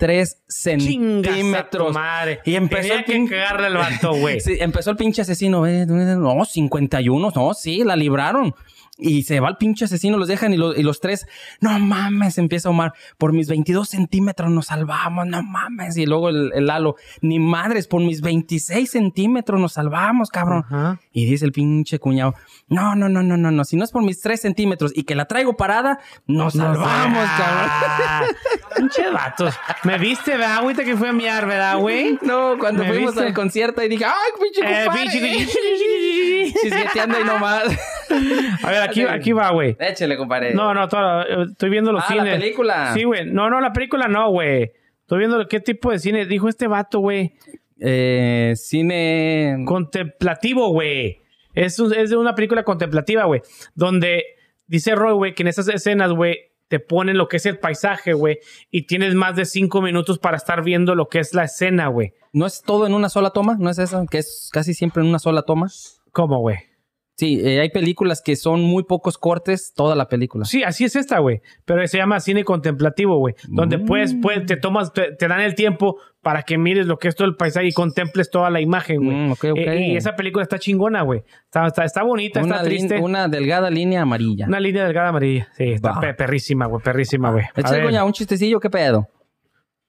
3 Chingas a tu centímetros. madre. Y empezó Tenía el que cagarle al vato, güey. Sí, empezó el pinche asesino. no, 51. No, sí, la libraron. Y se va el pinche asesino, los dejan y, lo- y los tres, no mames, empieza Omar, por mis 22 centímetros nos salvamos, no mames. Y luego el, el Lalo, ni madres, por mis 26 centímetros nos salvamos, cabrón. Y dice el pinche cuñado, no, no, no, no, no, no, si no es por mis 3 centímetros y que la traigo parada, nos salvamos, cabrón. Pinche vatos. ¿Me viste, verdad, ahorita que fui a miar, verdad, güey? No, cuando ¿Me fuimos viste? al concierto y dije, ay, pinche Eh, compadre. pinche- Chisqueteando ahí nomás. A ver, aquí, aquí va, güey. Échale, compadre. No, no, todo, eh, estoy viendo los Ah, la película. Sí, güey. No, no, la película no, güey. Estoy viendo qué tipo de cine dijo este vato, güey. Eh, cine. Contemplativo, güey. Es, un- es de una película contemplativa, güey. Donde dice Roy, güey, que en esas escenas, güey, te ponen lo que es el paisaje, güey. Y tienes más de cinco minutos para estar viendo lo que es la escena, güey. ¿No es todo en una sola toma? ¿No es eso? Que es casi siempre en una sola toma. ¿Cómo, güey? Sí, eh, hay películas que son muy pocos cortes, toda la película. Sí, así es esta, güey. Pero se llama cine contemplativo, güey. Donde Mm. puedes, puedes, te tomas, te, te dan el tiempo para que mires lo que es todo el paisaje y contemples toda la imagen, güey. Mm, ok, ok. Eh, y esa película está chingona, güey. Está, está, está bonita, una, está triste. una delgada línea amarilla. Una línea delgada amarilla. Sí, está pe- perrísima, güey. Perrísima, güey. Échale, coña, un chistecillo, ¿qué pedo?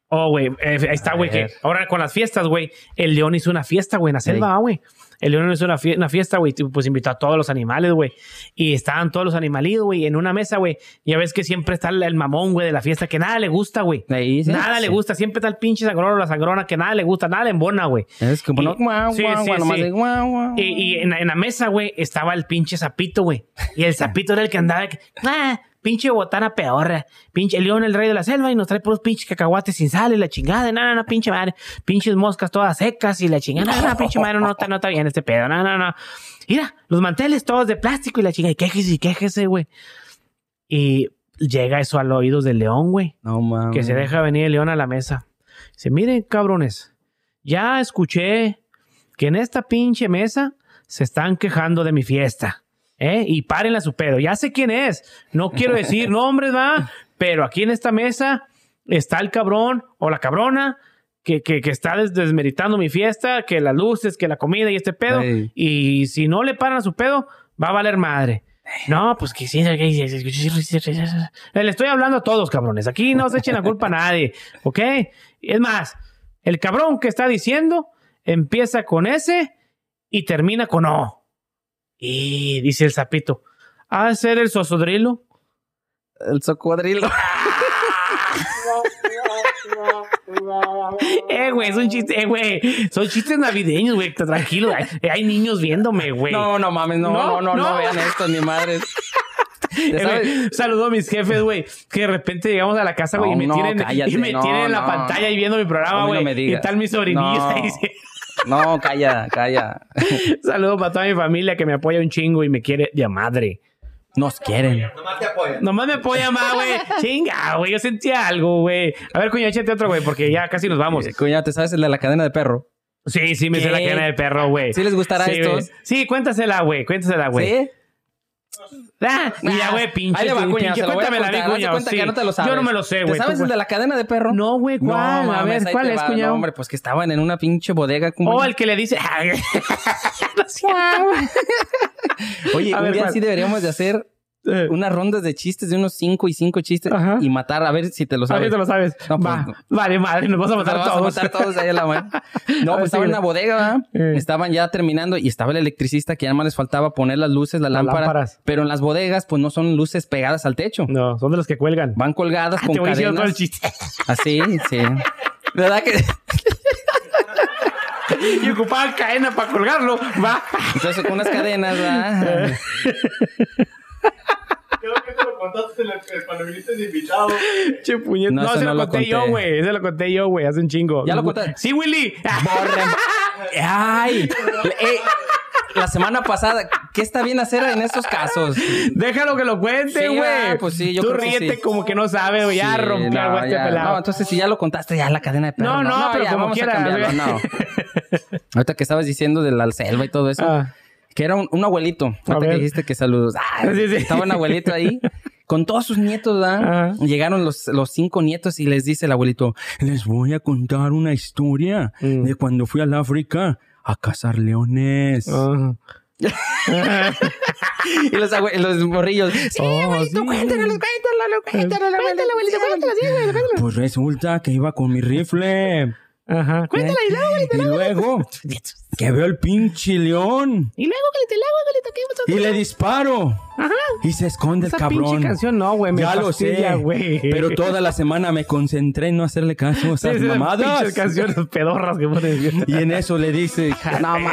Oh, güey. eh, ahí está, güey. Ahora con las fiestas, güey. El león hizo una fiesta, güey, en la selva, güey. El león hizo una, fie- una fiesta, güey. Pues invitó a todos los animales, güey. Y estaban todos los animalitos, güey, en una mesa, güey. Ya ves que siempre está el, el mamón, güey, de la fiesta, que nada le gusta, güey. Sí. Nada le gusta. Siempre está el pinche sangrón o la sangrona que nada le gusta, nada le embona, güey. Es como no, guau, sí, guau. Y, y en, la- en la mesa, güey, estaba el pinche sapito, güey. Y el sapito era el que andaba. que, Ah, pinche botana peorra. Pinche león, el rey de la selva, y nos trae puros pinches cacahuates sin sal y la chingada. No, no, pinche madre. Pinches moscas todas secas y la chingada. No, no, pinche madre, no está, no está bien este pedo. No, no, no. Mira, los manteles todos de plástico y la chingada. Y quéjese y quéjese, güey. Y llega eso a los oídos del león, güey No, mames. que se deja venir el león a la mesa. Dice, miren, cabrones, ya escuché que en esta pinche mesa se están quejando de mi fiesta. ¿Eh? Y párenle a su pedo. Ya sé quién es. No quiero decir nombres, va. Pero aquí en esta mesa está el cabrón o la cabrona que, que, que está des- desmeritando mi fiesta, que las luces, que la comida y este pedo. Y si no le paran a su pedo, va a valer madre. No, pues que sí. Le estoy hablando a todos, cabrones. Aquí no se echen la culpa a nadie, ¿ok? Es más, el cabrón que está diciendo empieza con S y termina con O. Y dice el sapito, ¿ha de ser el sosodrilo? El socodrilo. Eh, güey, es un chiste, eh, güey. Son chistes navideños, güey. Tranquilo, hay, hay niños viéndome, güey. No, no mames, no, no, No, no, vean esto, ni madres. Eh, Saludo a mis jefes, güey. Que de repente llegamos a la casa, güey, No, y me tienen, cállate, y me tienen en la pantalla y viendo mi programa, güey. y tal mis sobrinillos ahí. No, calla, calla. Saludo para toda mi familia que me apoya un chingo y me quiere de madre. Nos quieren. Nomás te apoyan. Nomás me apoya más, güey. Chinga, güey. Yo sentía algo, güey. A ver, coño, échate otro, güey, porque ya casi nos vamos. Eh, ¿te sabes el de la cadena de perro? Sí, sí, me sé ¿Qué? la cadena de perro, güey. ¿Sí les gustará sí, estos? Sí, cuéntasela, güey. Cuéntasela, güey. ¿Sí? Ah, mira, güey, pinche. Ahí le va, pinche. a a mí, contar. Haz de sí. que no te lo sabes. Yo no me lo sé, ¿Te güey. sabes el de la cadena de perro? No, güey, ¿cuál? a mames, ver, ¿cuál es, va. cuñado? No, hombre, pues que estaban en una pinche bodega. O el que le dice. No güey. Oye, A un ver, día ¿cuál? sí deberíamos de hacer Eh. unas rondas de chistes de unos cinco y cinco chistes Ajá. y matar a ver si te lo A sabes. ver, te lo sabes. No, pues, Va. no. Vale, madre, nos vas a matar Nos todos. vamos a matar todos ahí a la mano. No, A pues estaba en la bodega, ¿verdad? Eh. Estaban ya terminando y estaba el electricista que ya más les faltaba poner las luces, las Las lámparas. lámparas. Pero en las bodegas, pues no son luces pegadas al techo. No, son de los que cuelgan. Van colgadas Ah, con te voy diciendo todo el cadenas. chiste. Así, sí. ¿Verdad que? y ocupaban cadena para colgarlo. Va. Entonces con unas cadenas, ¿verdad? Creo que te lo contaste en el- cuando viniste de invitado. Che puñet. No, No, no lo lo conté yo, conté. güey. Ese lo conté yo, güey. Hace un chingo. ¿Ya lo contaste? Sí, Willy. Borren. ¡Ay! Eh, la semana pasada, ¿qué está bien hacer en estos casos? Déjalo que lo cuente, Sí, güey. ah, pues sí, yo Tú creo que ríete sí. como que no sabe, güey. Ya Sí, rompió no, este pelado. No, entonces si ya lo contaste, ya la cadena de perros. No, no, pero ya, como vamos quiera, a cambiarlo, güey. no. Ahorita que estabas diciendo de la selva y todo eso, Ah, que era un, un abuelito. Ahorita que dijiste que saludos. Ah, Sí, sí. Estaba un abuelito ahí con todos sus nietos, ¿verdad? Llegaron los, los cinco nietos y les dice el abuelito, les voy a contar una historia Mm. de cuando fui al África a cazar leones. ah. Y los, los morrillos, sí, Oh, abuelito, sí. cuéntanos, cuéntanos, cuéntanos, cuéntalo. Pues resulta que iba con mi rifle. Ajá. Cuéntala y luego, Y luego que veo el pinche león Y luego, y luego, Galita, ¿qué pasó? y le disparo. Ajá. Y se esconde el Esa cabrón. pinche canción no, güey. Ya lo fastidia, sé, güey. pero toda la semana me concentré en no hacerle caso a esas esas mamadas. canciones pedorras que ponen. Y en eso le dice, no.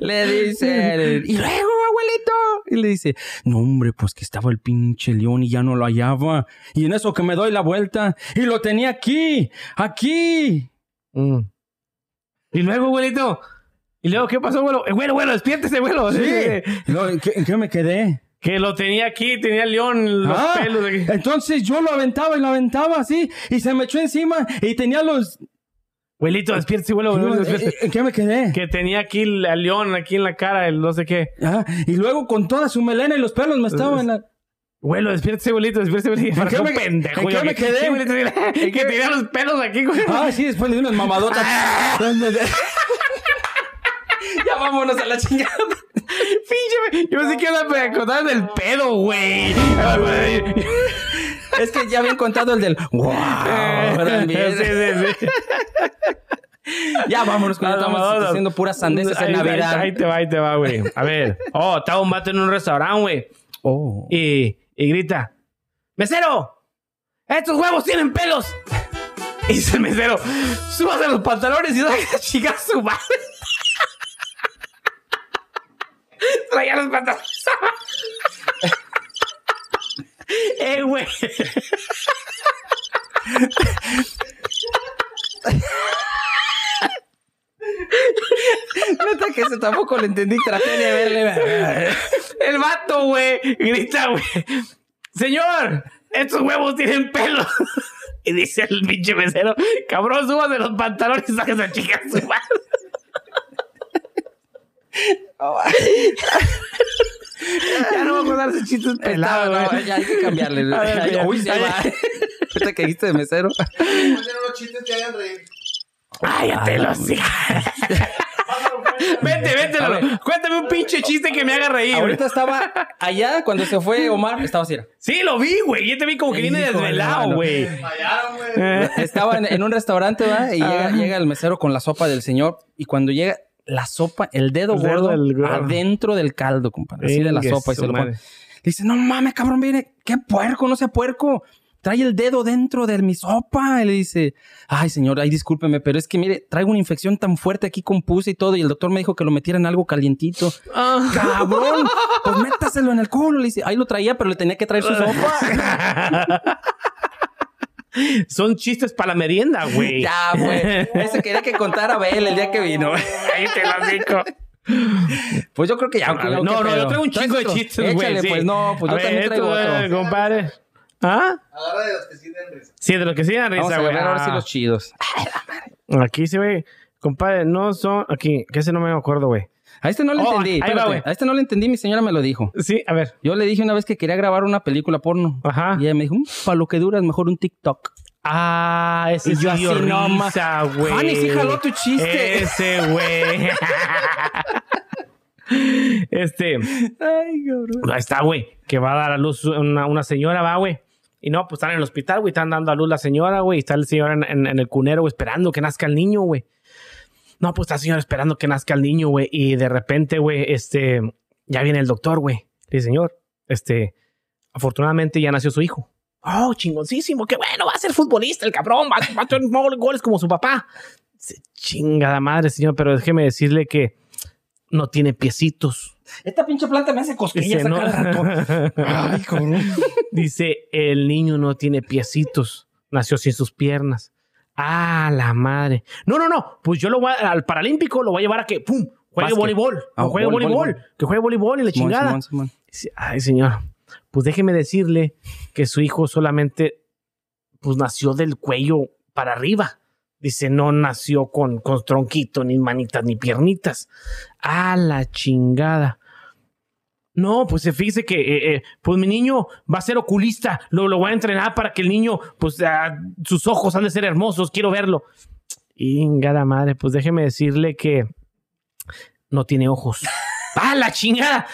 le dice, y luego, abuelito. Y le dice, no, hombre, pues que estaba el pinche león y ya no lo hallaba. Y en eso que me doy la vuelta y lo tenía aquí, aquí. Mm. Y luego, güelito. ¿Y luego qué pasó, güelo? Eh, güelo, güelo, despiértese, güelo. Sí. ¿En qué, qué me quedé? Que lo tenía aquí, tenía el león, los Ah, pelos aquí. entonces yo lo aventaba y lo aventaba así y se me echó encima y tenía los... Güelito, despiértese, güelo. güelo, despiértese. ¿En qué me quedé? Que tenía aquí el al león, aquí en la cara, el no sé qué. Ah, y luego con toda su melena y los pelos me estaban... la- Güelo, despiértese, güelito, despiértese, güelito. qué me- pendejo. en qué me que- quedé? Que tenía los pelos aquí, güey. Ah, sí, después le di unas mamadotas. ya vámonos a la chingada. Pinche, yo pensé que iba a contar del pedo, güey. Es que ya habían contado el del wow. también. Sí, sí, sí. Ya vámonos, que ya estamos haciendo puras sandeces en Ahí- ahí- Navidad. Ahí te va, ahí te va, güey. A ver. Oh, estaba un vato en un restaurante, güey. Oh. Y, y grita: ¡Mesero! ¡Estos huevos tienen pelos! Y dice el mesero: ¡Súbase los pantalones y saque a chica su madre! Traía los pantalones. ¡Eh, güey! Neta que eso tampoco lo entendí. Traté de verle. El vato, güey, grita, güey. Señor, estos huevos tienen pelos. Y dice el pinche mesero, cabrón, súbase los pantalones y saque a esa chica su madre. Ya no voy a contar ese chiste Estaba, pelado, no, güey. ya hay que cambiarle. Ver. Uy, se va. Ahorita que dijiste de mesero. Cuenten unos chistes que hagan reír. Cállate, los Vente, vente, Lalo. Cuéntame un pinche chiste que me haga reír. Ahorita estaba allá cuando se fue Omar. Estaba así. Sí, lo vi, güey. Yo te vi como que viene desvelado, güey. Eh, Estaba en, en un restaurante, ¿va? Y llega, Ajá. llega el mesero con la sopa del señor. Y cuando llega la sopa, el dedo El dedo gordo del adentro del caldo, compadre. Así de la sopa. Y se lo pone. Dice, no mames, cabrón, viene. Qué puerco, no sea puerco. Trae el dedo dentro de mi sopa. Y le dice, ay, señor, ay, discúlpeme, pero es que mire, traigo una infección tan fuerte aquí con pus y todo. Y el doctor me dijo que lo metiera en algo calientito. Ah. Cabrón, pues métaselo en el culo. Le dice, ahí lo traía, pero le tenía que traer su sopa. Son chistes para la merienda, güey. ya, güey. Ese quería que contara Abel el día que vino. Ahí te lo digo. Pues yo creo que ya. Ver, no, no, yo traigo un chingo de chistes, güey. Échale, sí. pues no, pues A yo ver, también traigo esto, otro. eh, compadre. ¿Ah? Agarra de los que sí den risa. Sí, de los que sí dan risa, a güey. ahora sí Ah, los chidos. Aquí se ve, compadre, no son. Aquí, que ese no me acuerdo, güey. A este no le Oh, entendí. ahí va, espérate. güey. a este no le entendí, mi señora me lo dijo. Sí, a ver. Yo le dije una vez que quería grabar una película porno. Ajá. Y ella me dijo, para lo que dura es mejor un TikTok. Ah, ese Y yo así, güey. Fanny, sí jaló tu chiste. Ese, güey. Este, Ay, cabrón. ahí está, güey, que va a dar a luz una, una señora, va, güey. Y no, pues están en el hospital, güey, están dando a luz la señora, güey, y está el señor en, en- en el cunero, güey, esperando que nazca el niño, güey. No, pues está el señor esperando que nazca el niño, güey, y de repente, güey, este, ya viene el doctor, güey. Le dice, señor, este, afortunadamente ya nació su hijo. Oh, chingoncísimo, qué bueno, va a ser futbolista el cabrón, va, va a gol- goles como su papá. Dice, Chingada madre, señor, pero déjeme decirle que no tiene piecitos. Esta pinche planta me hace cosquillas Dice, no. Ay. Dice, el niño no tiene piecitos, nació sin sus piernas. Ah, la madre. No, no, no, pues yo lo voy a- al Paralímpico, lo voy a llevar a que, pum, juegue Básquet. voleibol, Ah, juegue vol- voleibol, voleibol. que juegue voleibol y la chingada. Simón, Simón. Dice, Ay, señor, pues déjeme decirle que su hijo solamente, pues nació del cuello para arriba. Dice, no nació con, con tronquito, ni manitas, ni piernitas. Ah, la chingada. No, pues se fíjese que, eh, eh, pues mi niño va a ser oculista. Lo, lo voy a entrenar para que el niño, pues ah, sus ojos han de ser hermosos. Quiero verlo. Ingada madre, pues déjeme decirle que no tiene ojos. ¡Ah, la chingada!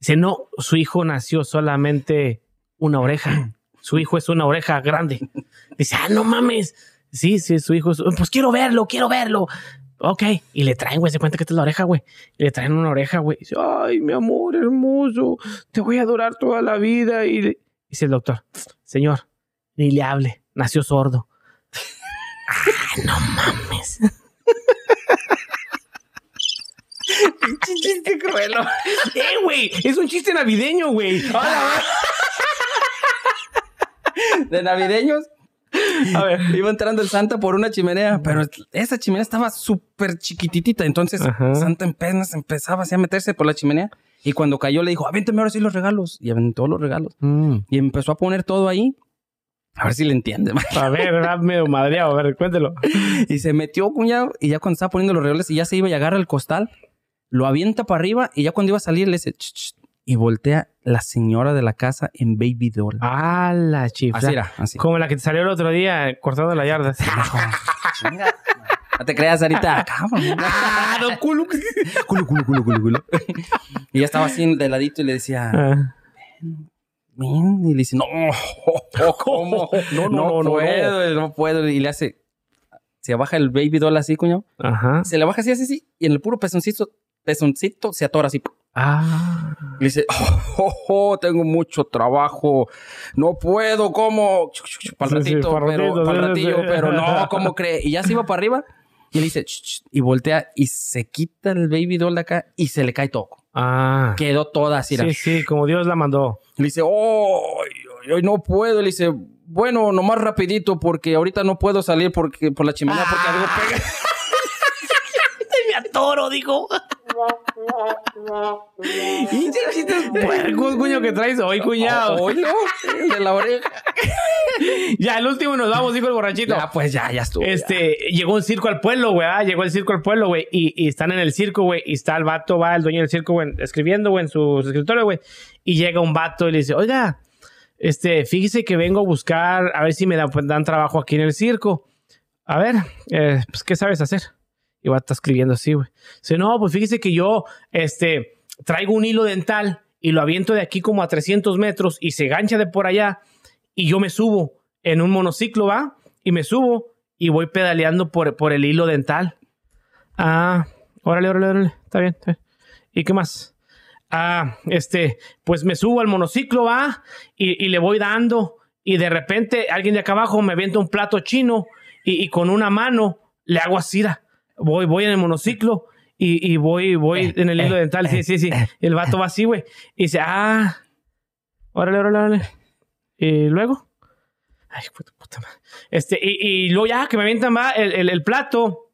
Dice, no, su hijo nació solamente una oreja. Su hijo es una oreja grande. Dice, ah, no mames. Sí, sí, su hijo es. Pues quiero verlo, quiero verlo. Ok. Y le traen, güey, se cuenta que esta es la oreja, güey. Y le traen una oreja, güey. Dice, ay, mi amor hermoso, te voy a adorar toda la vida. Y le- dice el doctor, señor, ni le hable, nació sordo. ah, no mames. chiste cruelo. eh, güey, es un chiste navideño, güey. De navideños. A ver. Iba entrando el Santa por una chimenea, pero esa chimenea estaba súper chiquititita. Entonces Ajá. Santa apenas empezaba así a meterse por la chimenea. Y cuando cayó le dijo, avéntame ahora sí los regalos. Y aventó los regalos. Mm. Y empezó a poner todo ahí. A ver si le entiende. A ver, era medio madreado. A ver, cuéntelo. Y se metió, cuñado. Y ya cuando estaba poniendo los regalos y ya se iba y agarra el costal, lo avienta para arriba. Y ya cuando iba a salir le dice, "Ch, ch", y voltea la señora de la casa en Baby Doll. Ah, la chifla. así era, así. Como la que te salió el otro día eh, cortando la yarda. No te creas ahorita. Cabrón. ah, no, culo. culo, culo, culo, culo, culo. y ya estaba así de ladito y le decía, Ah. "Ven", y le dice, no, ¿cómo? No, no, No, no, no, puedo, no. puedo. Y le hace, se baja el baby doll así, cuño. Ajá. Se le baja así, así, así. Y en el puro pezoncito, pezoncito se atora así. Ah. Y le dice, oh, oh, oh, tengo mucho trabajo. No puedo, ¿cómo? Para el Sí, sí, ratito, para pero, ratito, para el ratillo, sí. pero no, ¿cómo cree? Y ya se iba para arriba. Y le dice, "Ch, ch", y voltea y se quita el baby doll de acá y se le cae todo. Ah. Quedó toda así. Sí, sí, como Dios la mandó. Le dice, oh, no puedo. Le dice, bueno, nomás rapidito porque ahorita no puedo salir porque, por la chimenea porque algo pega. Me atoro, dijo. Y ese chiste es puercos, cuño, que traes hoy, cuñado. El de la oreja. Ya, el último nos vamos, dijo el borrachito. Ya, pues ya, ya estuvo. ya. Este, llegó un circo al pueblo, güey. ah, llegó el circo al pueblo, güey. Y, y están en el circo, güey. Y está el vato, va el dueño del circo, güey, escribiendo, güey, en su escritorio, güey. Y llega un vato y le dice, oiga, este, fíjese que vengo a buscar, a ver si me dan, dan trabajo aquí en el circo. A ver, eh, pues, ¿qué sabes hacer? Y va a escribiendo así, güey. Dice, no, pues fíjese que yo, este, traigo un hilo dental y lo aviento de aquí como a 300 metros y se gancha de por allá y yo me subo en un monociclo, ¿va? Y me subo y voy pedaleando por, por el hilo dental. Ah, órale, órale, órale. Está bien, está bien. ¿Y qué más? Ah, este, pues me subo al monociclo, ¿va? Y, y le voy dando. Y de repente alguien de acá abajo me avienta un plato chino y, y con una mano le hago así. Voy, voy en el monociclo y, y voy, voy en el hilo dental. Sí, sí, sí. Y el vato va así, güey. Y dice, ah, órale, órale, órale. Y luego, ay, puta madre. Este, y, y luego ya que me avientan va el, el- el plato,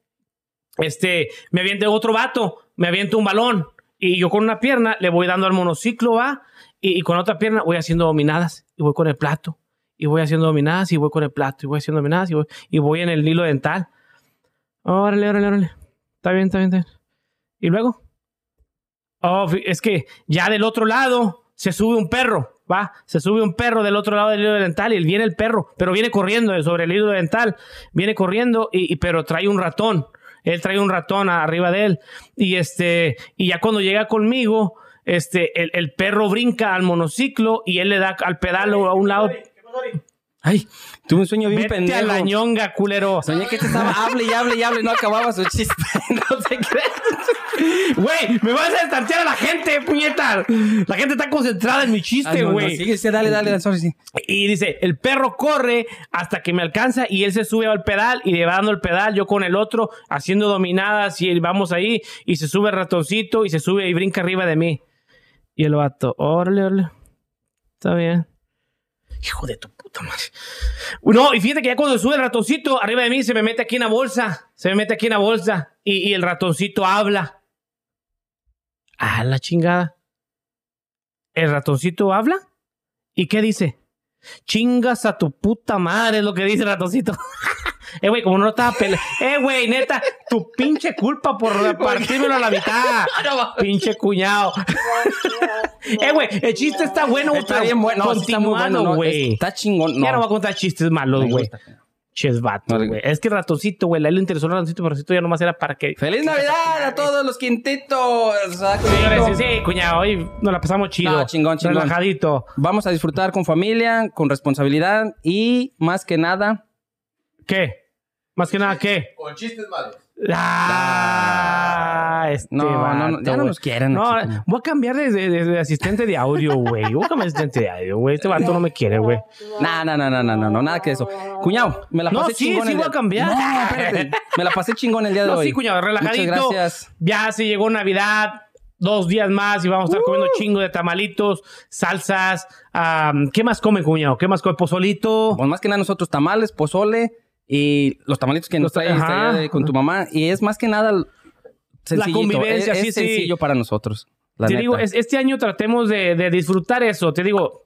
este, me avienta otro vato, me avienta un balón. Y yo con una pierna le voy dando al monociclo, va. Y, y con otra pierna voy haciendo dominadas. Y voy con el plato. Y voy haciendo dominadas y voy con el plato. Y voy haciendo dominadas y voy, y voy en el hilo dental. Órale, órale, órale. Está bien, está bien, está bien. Y luego. Oh, es que ya del otro lado se sube un perro, va, se sube un perro del otro lado del hilo dental y viene el perro, pero viene corriendo sobre el hilo dental, viene corriendo y, pero trae un ratón, él trae un ratón arriba de él y este y ya cuando llega conmigo este, el, perro brinca al monociclo y él le da al pedal a un lado. ¿Qué? Ay, tuve un sueño bien Vete pendejo. a la ñonga, culero. Soñé que te estaba hable y hable y hable y no acababa su chiste. no sé qué. Güey, me vas a distanciar a la gente, puñeta. La gente está concentrada en mi Ah, chiste, no, güey. sigue, sí, dale, dale, dale, sorry, sí. Y dice, el perro corre hasta que me alcanza y él se sube al pedal y le va dando el pedal, yo con el otro, haciendo dominadas y vamos ahí y se sube el ratoncito y se sube y brinca arriba de mí. Y el vato, órale, órale. Está bien. Hijo de tu No, y fíjate que ya cuando sube el ratoncito arriba de mí se me mete aquí en la bolsa. Se me mete aquí en la bolsa y, y el ratoncito habla. Ah, la chingada. ¿El ratoncito habla? ¿Y qué dice? Chingas a tu puta madre, es lo que dice el ratoncito. eh, güey, como no estaba peleando. Eh, güey, neta, tu pinche culpa por partírmelo a la mitad. pinche cuñado. eh, güey, el chiste está bueno, Está pero bien bueno, no, está muy bueno, güey. Está chingón, no. Ya no voy a contar chistes malos, güey. Ches vato, güey. Es que el ratoncito, güey, a él le interesó el ratoncito, pero ratoncito ya nomás era para que. ¡Feliz Navidad a todos los quintitos! Ah, Señores, sí, sí, cuñado, hoy nos la pasamos chido. No, chingón, chingón. Relajadito. Vamos a disfrutar con familia, con responsabilidad y más que nada. ¿Qué? Más que nada, ¿qué? Con chistes malos. Ah, este No, no, no, ya no nos quieren No, aquí, voy a cambiar de, de- de- de asistente de audio, güey. Voy a cambiar de asistente de audio, güey. Este vato no me quiere, güey. No, no, no, no, no, no, no, nada que eso. Cuñado, me la No, pasé sí, chingón. sí el voy día- a cambiar. No, espérate. Me la pasé chingón el día de No, hoy. sí, cuñado, relajadito. Muchas gracias. Ya se llegó Navidad. Dos días más y vamos a estar comiendo chingo de tamalitos, salsas. ¿Qué más comen, cuñado? ¿Qué más comen? Pozolito. Pues más que nada nosotros tamales, pozole y los tamalitos que nos traes de- con tu mamá. Y es más que nada sencillito. convivencia, es, sí, es sí. sencillo para nosotros. la te neta. digo, es- este año tratemos de, de disfrutar eso. Te digo,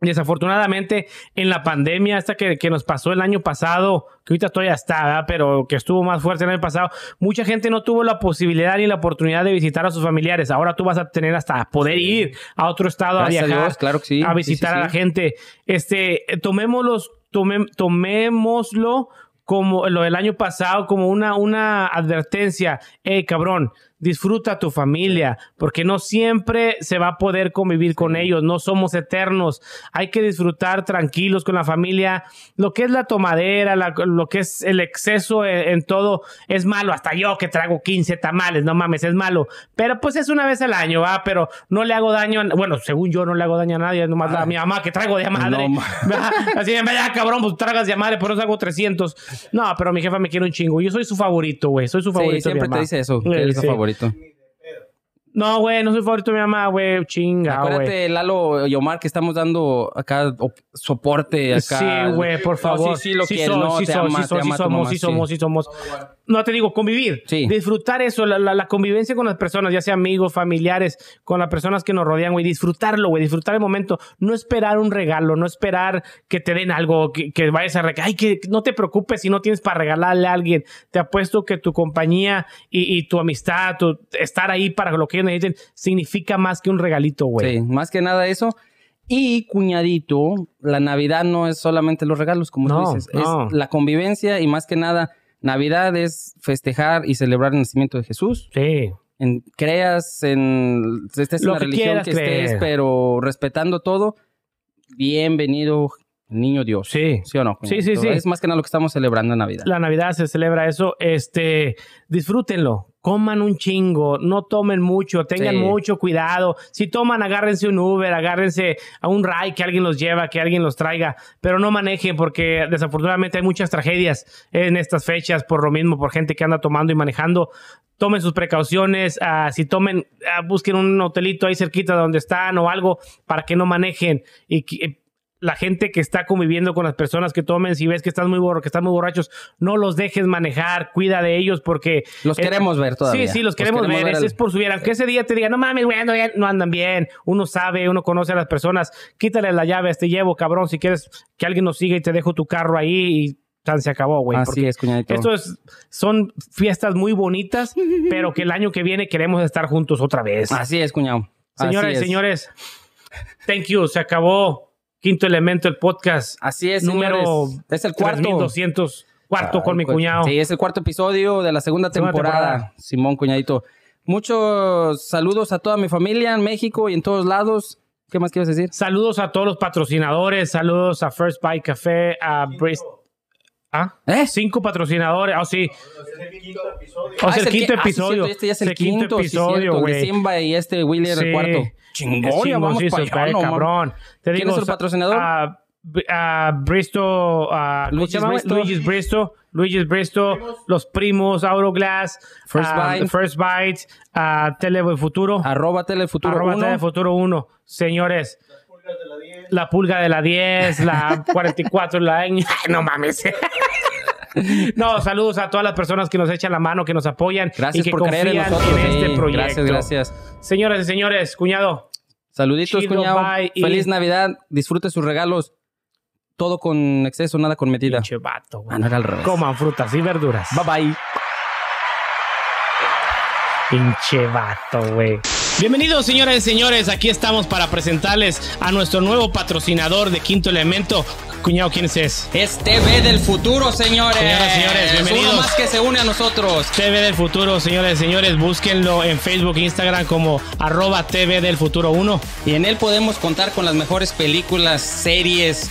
desafortunadamente, en la pandemia, esta que, que nos pasó el año pasado, que ahorita todavía está, ¿verdad? pero que estuvo más fuerte el año pasado, mucha gente no tuvo la posibilidad ni la oportunidad de visitar a sus familiares. Ahora tú vas a tener hasta poder ir a otro estado Gracias a a viajar. Dios, claro que sí. a visitar sí, a la gente. Este, tomémoslos, tome- tomémoslo como lo del año pasado, como una, una advertencia. Hey, cabrón, disfruta a tu familia, porque no siempre se va a poder convivir con ellos, no somos eternos. Hay que disfrutar tranquilos con la familia. Lo que es la tomadera, la- lo que es el exceso en, en todo, es malo. Hasta yo que trago 15 tamales, no mames, es malo. Pero pues es una vez al año, ¿va? Pero no le hago daño, a- bueno, según yo no le hago daño a nadie, nomás a mi mamá que traigo de madre. Así, ya cabrón, pues tragas de madre, por eso hago 300. No, pero mi jefa me quiere un chingo. Yo soy su favorito, güey, soy su favorito. Sí, siempre mi mamá. te dice eso, que Sí, eres su sí. favorito. No, güey, no soy favorito de mi mamá, güey, chinga, güey. Acuérdate, Lalo y Omar, que estamos dando acá op- soporte acá. Sí, güey, por No, favor. sí, sí lo quiere, so- ¿no? sí Te so- ama, sí so- te sí ama tu somos, mamá, sí sí. somos, sí somos. No, te digo, convivir. Sí. Disfrutar eso, la, la- la convivencia con las personas, ya sea amigos, familiares, con las personas que nos rodean, güey. Disfrutarlo, güey. Disfrutar el momento. No esperar un regalo, no esperar que te den algo, que, que vayas a regalar. Ay, que no te preocupes si no tienes para regalarle a alguien. Te apuesto que tu compañía y, y tu amistad, tu, estar ahí para lo que ellos necesiten, significa más que un regalito, güey. Sí, más que nada eso. Y cuñadito, la Navidad no es solamente los regalos, como No, tú dices, no. es la convivencia y más que nada, Navidad es festejar y celebrar el nacimiento de Jesús. Sí. En, creas en, estés en Lo la que religión que estés, creer. pero respetando todo, bienvenido niño Dios. Sí. ¿Sí o no? Sí, sí, Entonces, sí. Es más que nada lo que estamos celebrando en Navidad. La Navidad se celebra eso. Este, disfrútenlo. Coman un chingo, no tomen mucho, tengan Sí. mucho cuidado. Si toman, agárrense un Uber, agárrense a un ride que alguien los lleva, que alguien los traiga, pero no manejen porque desafortunadamente hay muchas tragedias en estas fechas por lo mismo, por gente que anda tomando y manejando. Tomen sus precauciones, ah, si tomen, ah, busquen un hotelito ahí cerquita de donde están o algo para que no manejen y que- eh, la gente que está conviviendo con las personas que tomen, si ves que están muy borro, que están muy borrachos, no los dejes manejar, cuida de ellos porque Los eh, queremos ver todavía. Sí, sí, los queremos, ver. Es, por su bien. Aunque ese día te diga, no mames, güey, no, no andan bien. Uno sabe, uno conoce a las personas. Quítale la llave, te llevo, cabrón. Si quieres que alguien nos siga y te dejo tu carro ahí y tan se acabó, güey. Así es, cuñadito. Esto es, son fiestas muy bonitas, pero que el año que viene queremos estar juntos otra vez. Así es, cuñado. Así Señoras y es. señores, thank you. Se acabó. Quinto elemento, el podcast. Así es, número señores. Es el cuarto. 3200. Cuarto con mi Ay, pues, cuñado. Sí, es el cuarto episodio de la segunda Segunda temporada. temporada. Simón, cuñadito. Muchos saludos a toda mi familia en México y en todos lados. ¿Qué más quieres decir? Saludos a todos los patrocinadores, saludos a First Bite Café, a Bristol. ¿Ah? ¿Eh? Cinco patrocinadores. Oh, sí. Es el quinto episodio. O sea, el quinto qui- ah, sí, episodio. cierto, este ya es el el quinto quinto, sí, episodio, el güey. Simba y este el Sí. cuarto. Es Chingón, vamos chingoncísimo, para allá, no, mames. cabrón. Te ¿Quién digo, es el patrocinador? a- a Bristol, a ¿cómo Luigi's se llama? Bristol. Luigi's Bristol, Luigi's Bristol, los primos, Auroglass, First ah, Bite. First Bite, a Tele Futuro, Arroba Telefuturo arroba 1. Tele Futuro 1. Señores, la 10. la pulga de la 10, la 44, la Ay, no mames. No, saludos a todas las personas que nos echan la mano, que nos apoyan Gracias y que por creer en confían nosotros. en este sí. proyecto. Gracias, gracias. Señoras y señores, cuñado, Saluditos, Chido, cuñado. bye, y- Feliz Navidad. Disfrute sus regalos. Todo con exceso, nada con medida. pinche vato, güey. Ah, no era al revés. Coman frutas y verduras. Bye bye. Pinche vato, güey. Bienvenidos, señoras y señores. Aquí estamos para presentarles a nuestro nuevo patrocinador de Quinto Elemento. Cuñado, ¿quién es? Es TV del futuro, señores. Señoras y señores, bienvenidos. Uno más que se une a nosotros. TV del Futuro, señores y señores. Búsquenlo en Facebook e Instagram como arroba TV del Futuro 1. Y en él podemos contar con las mejores películas, series,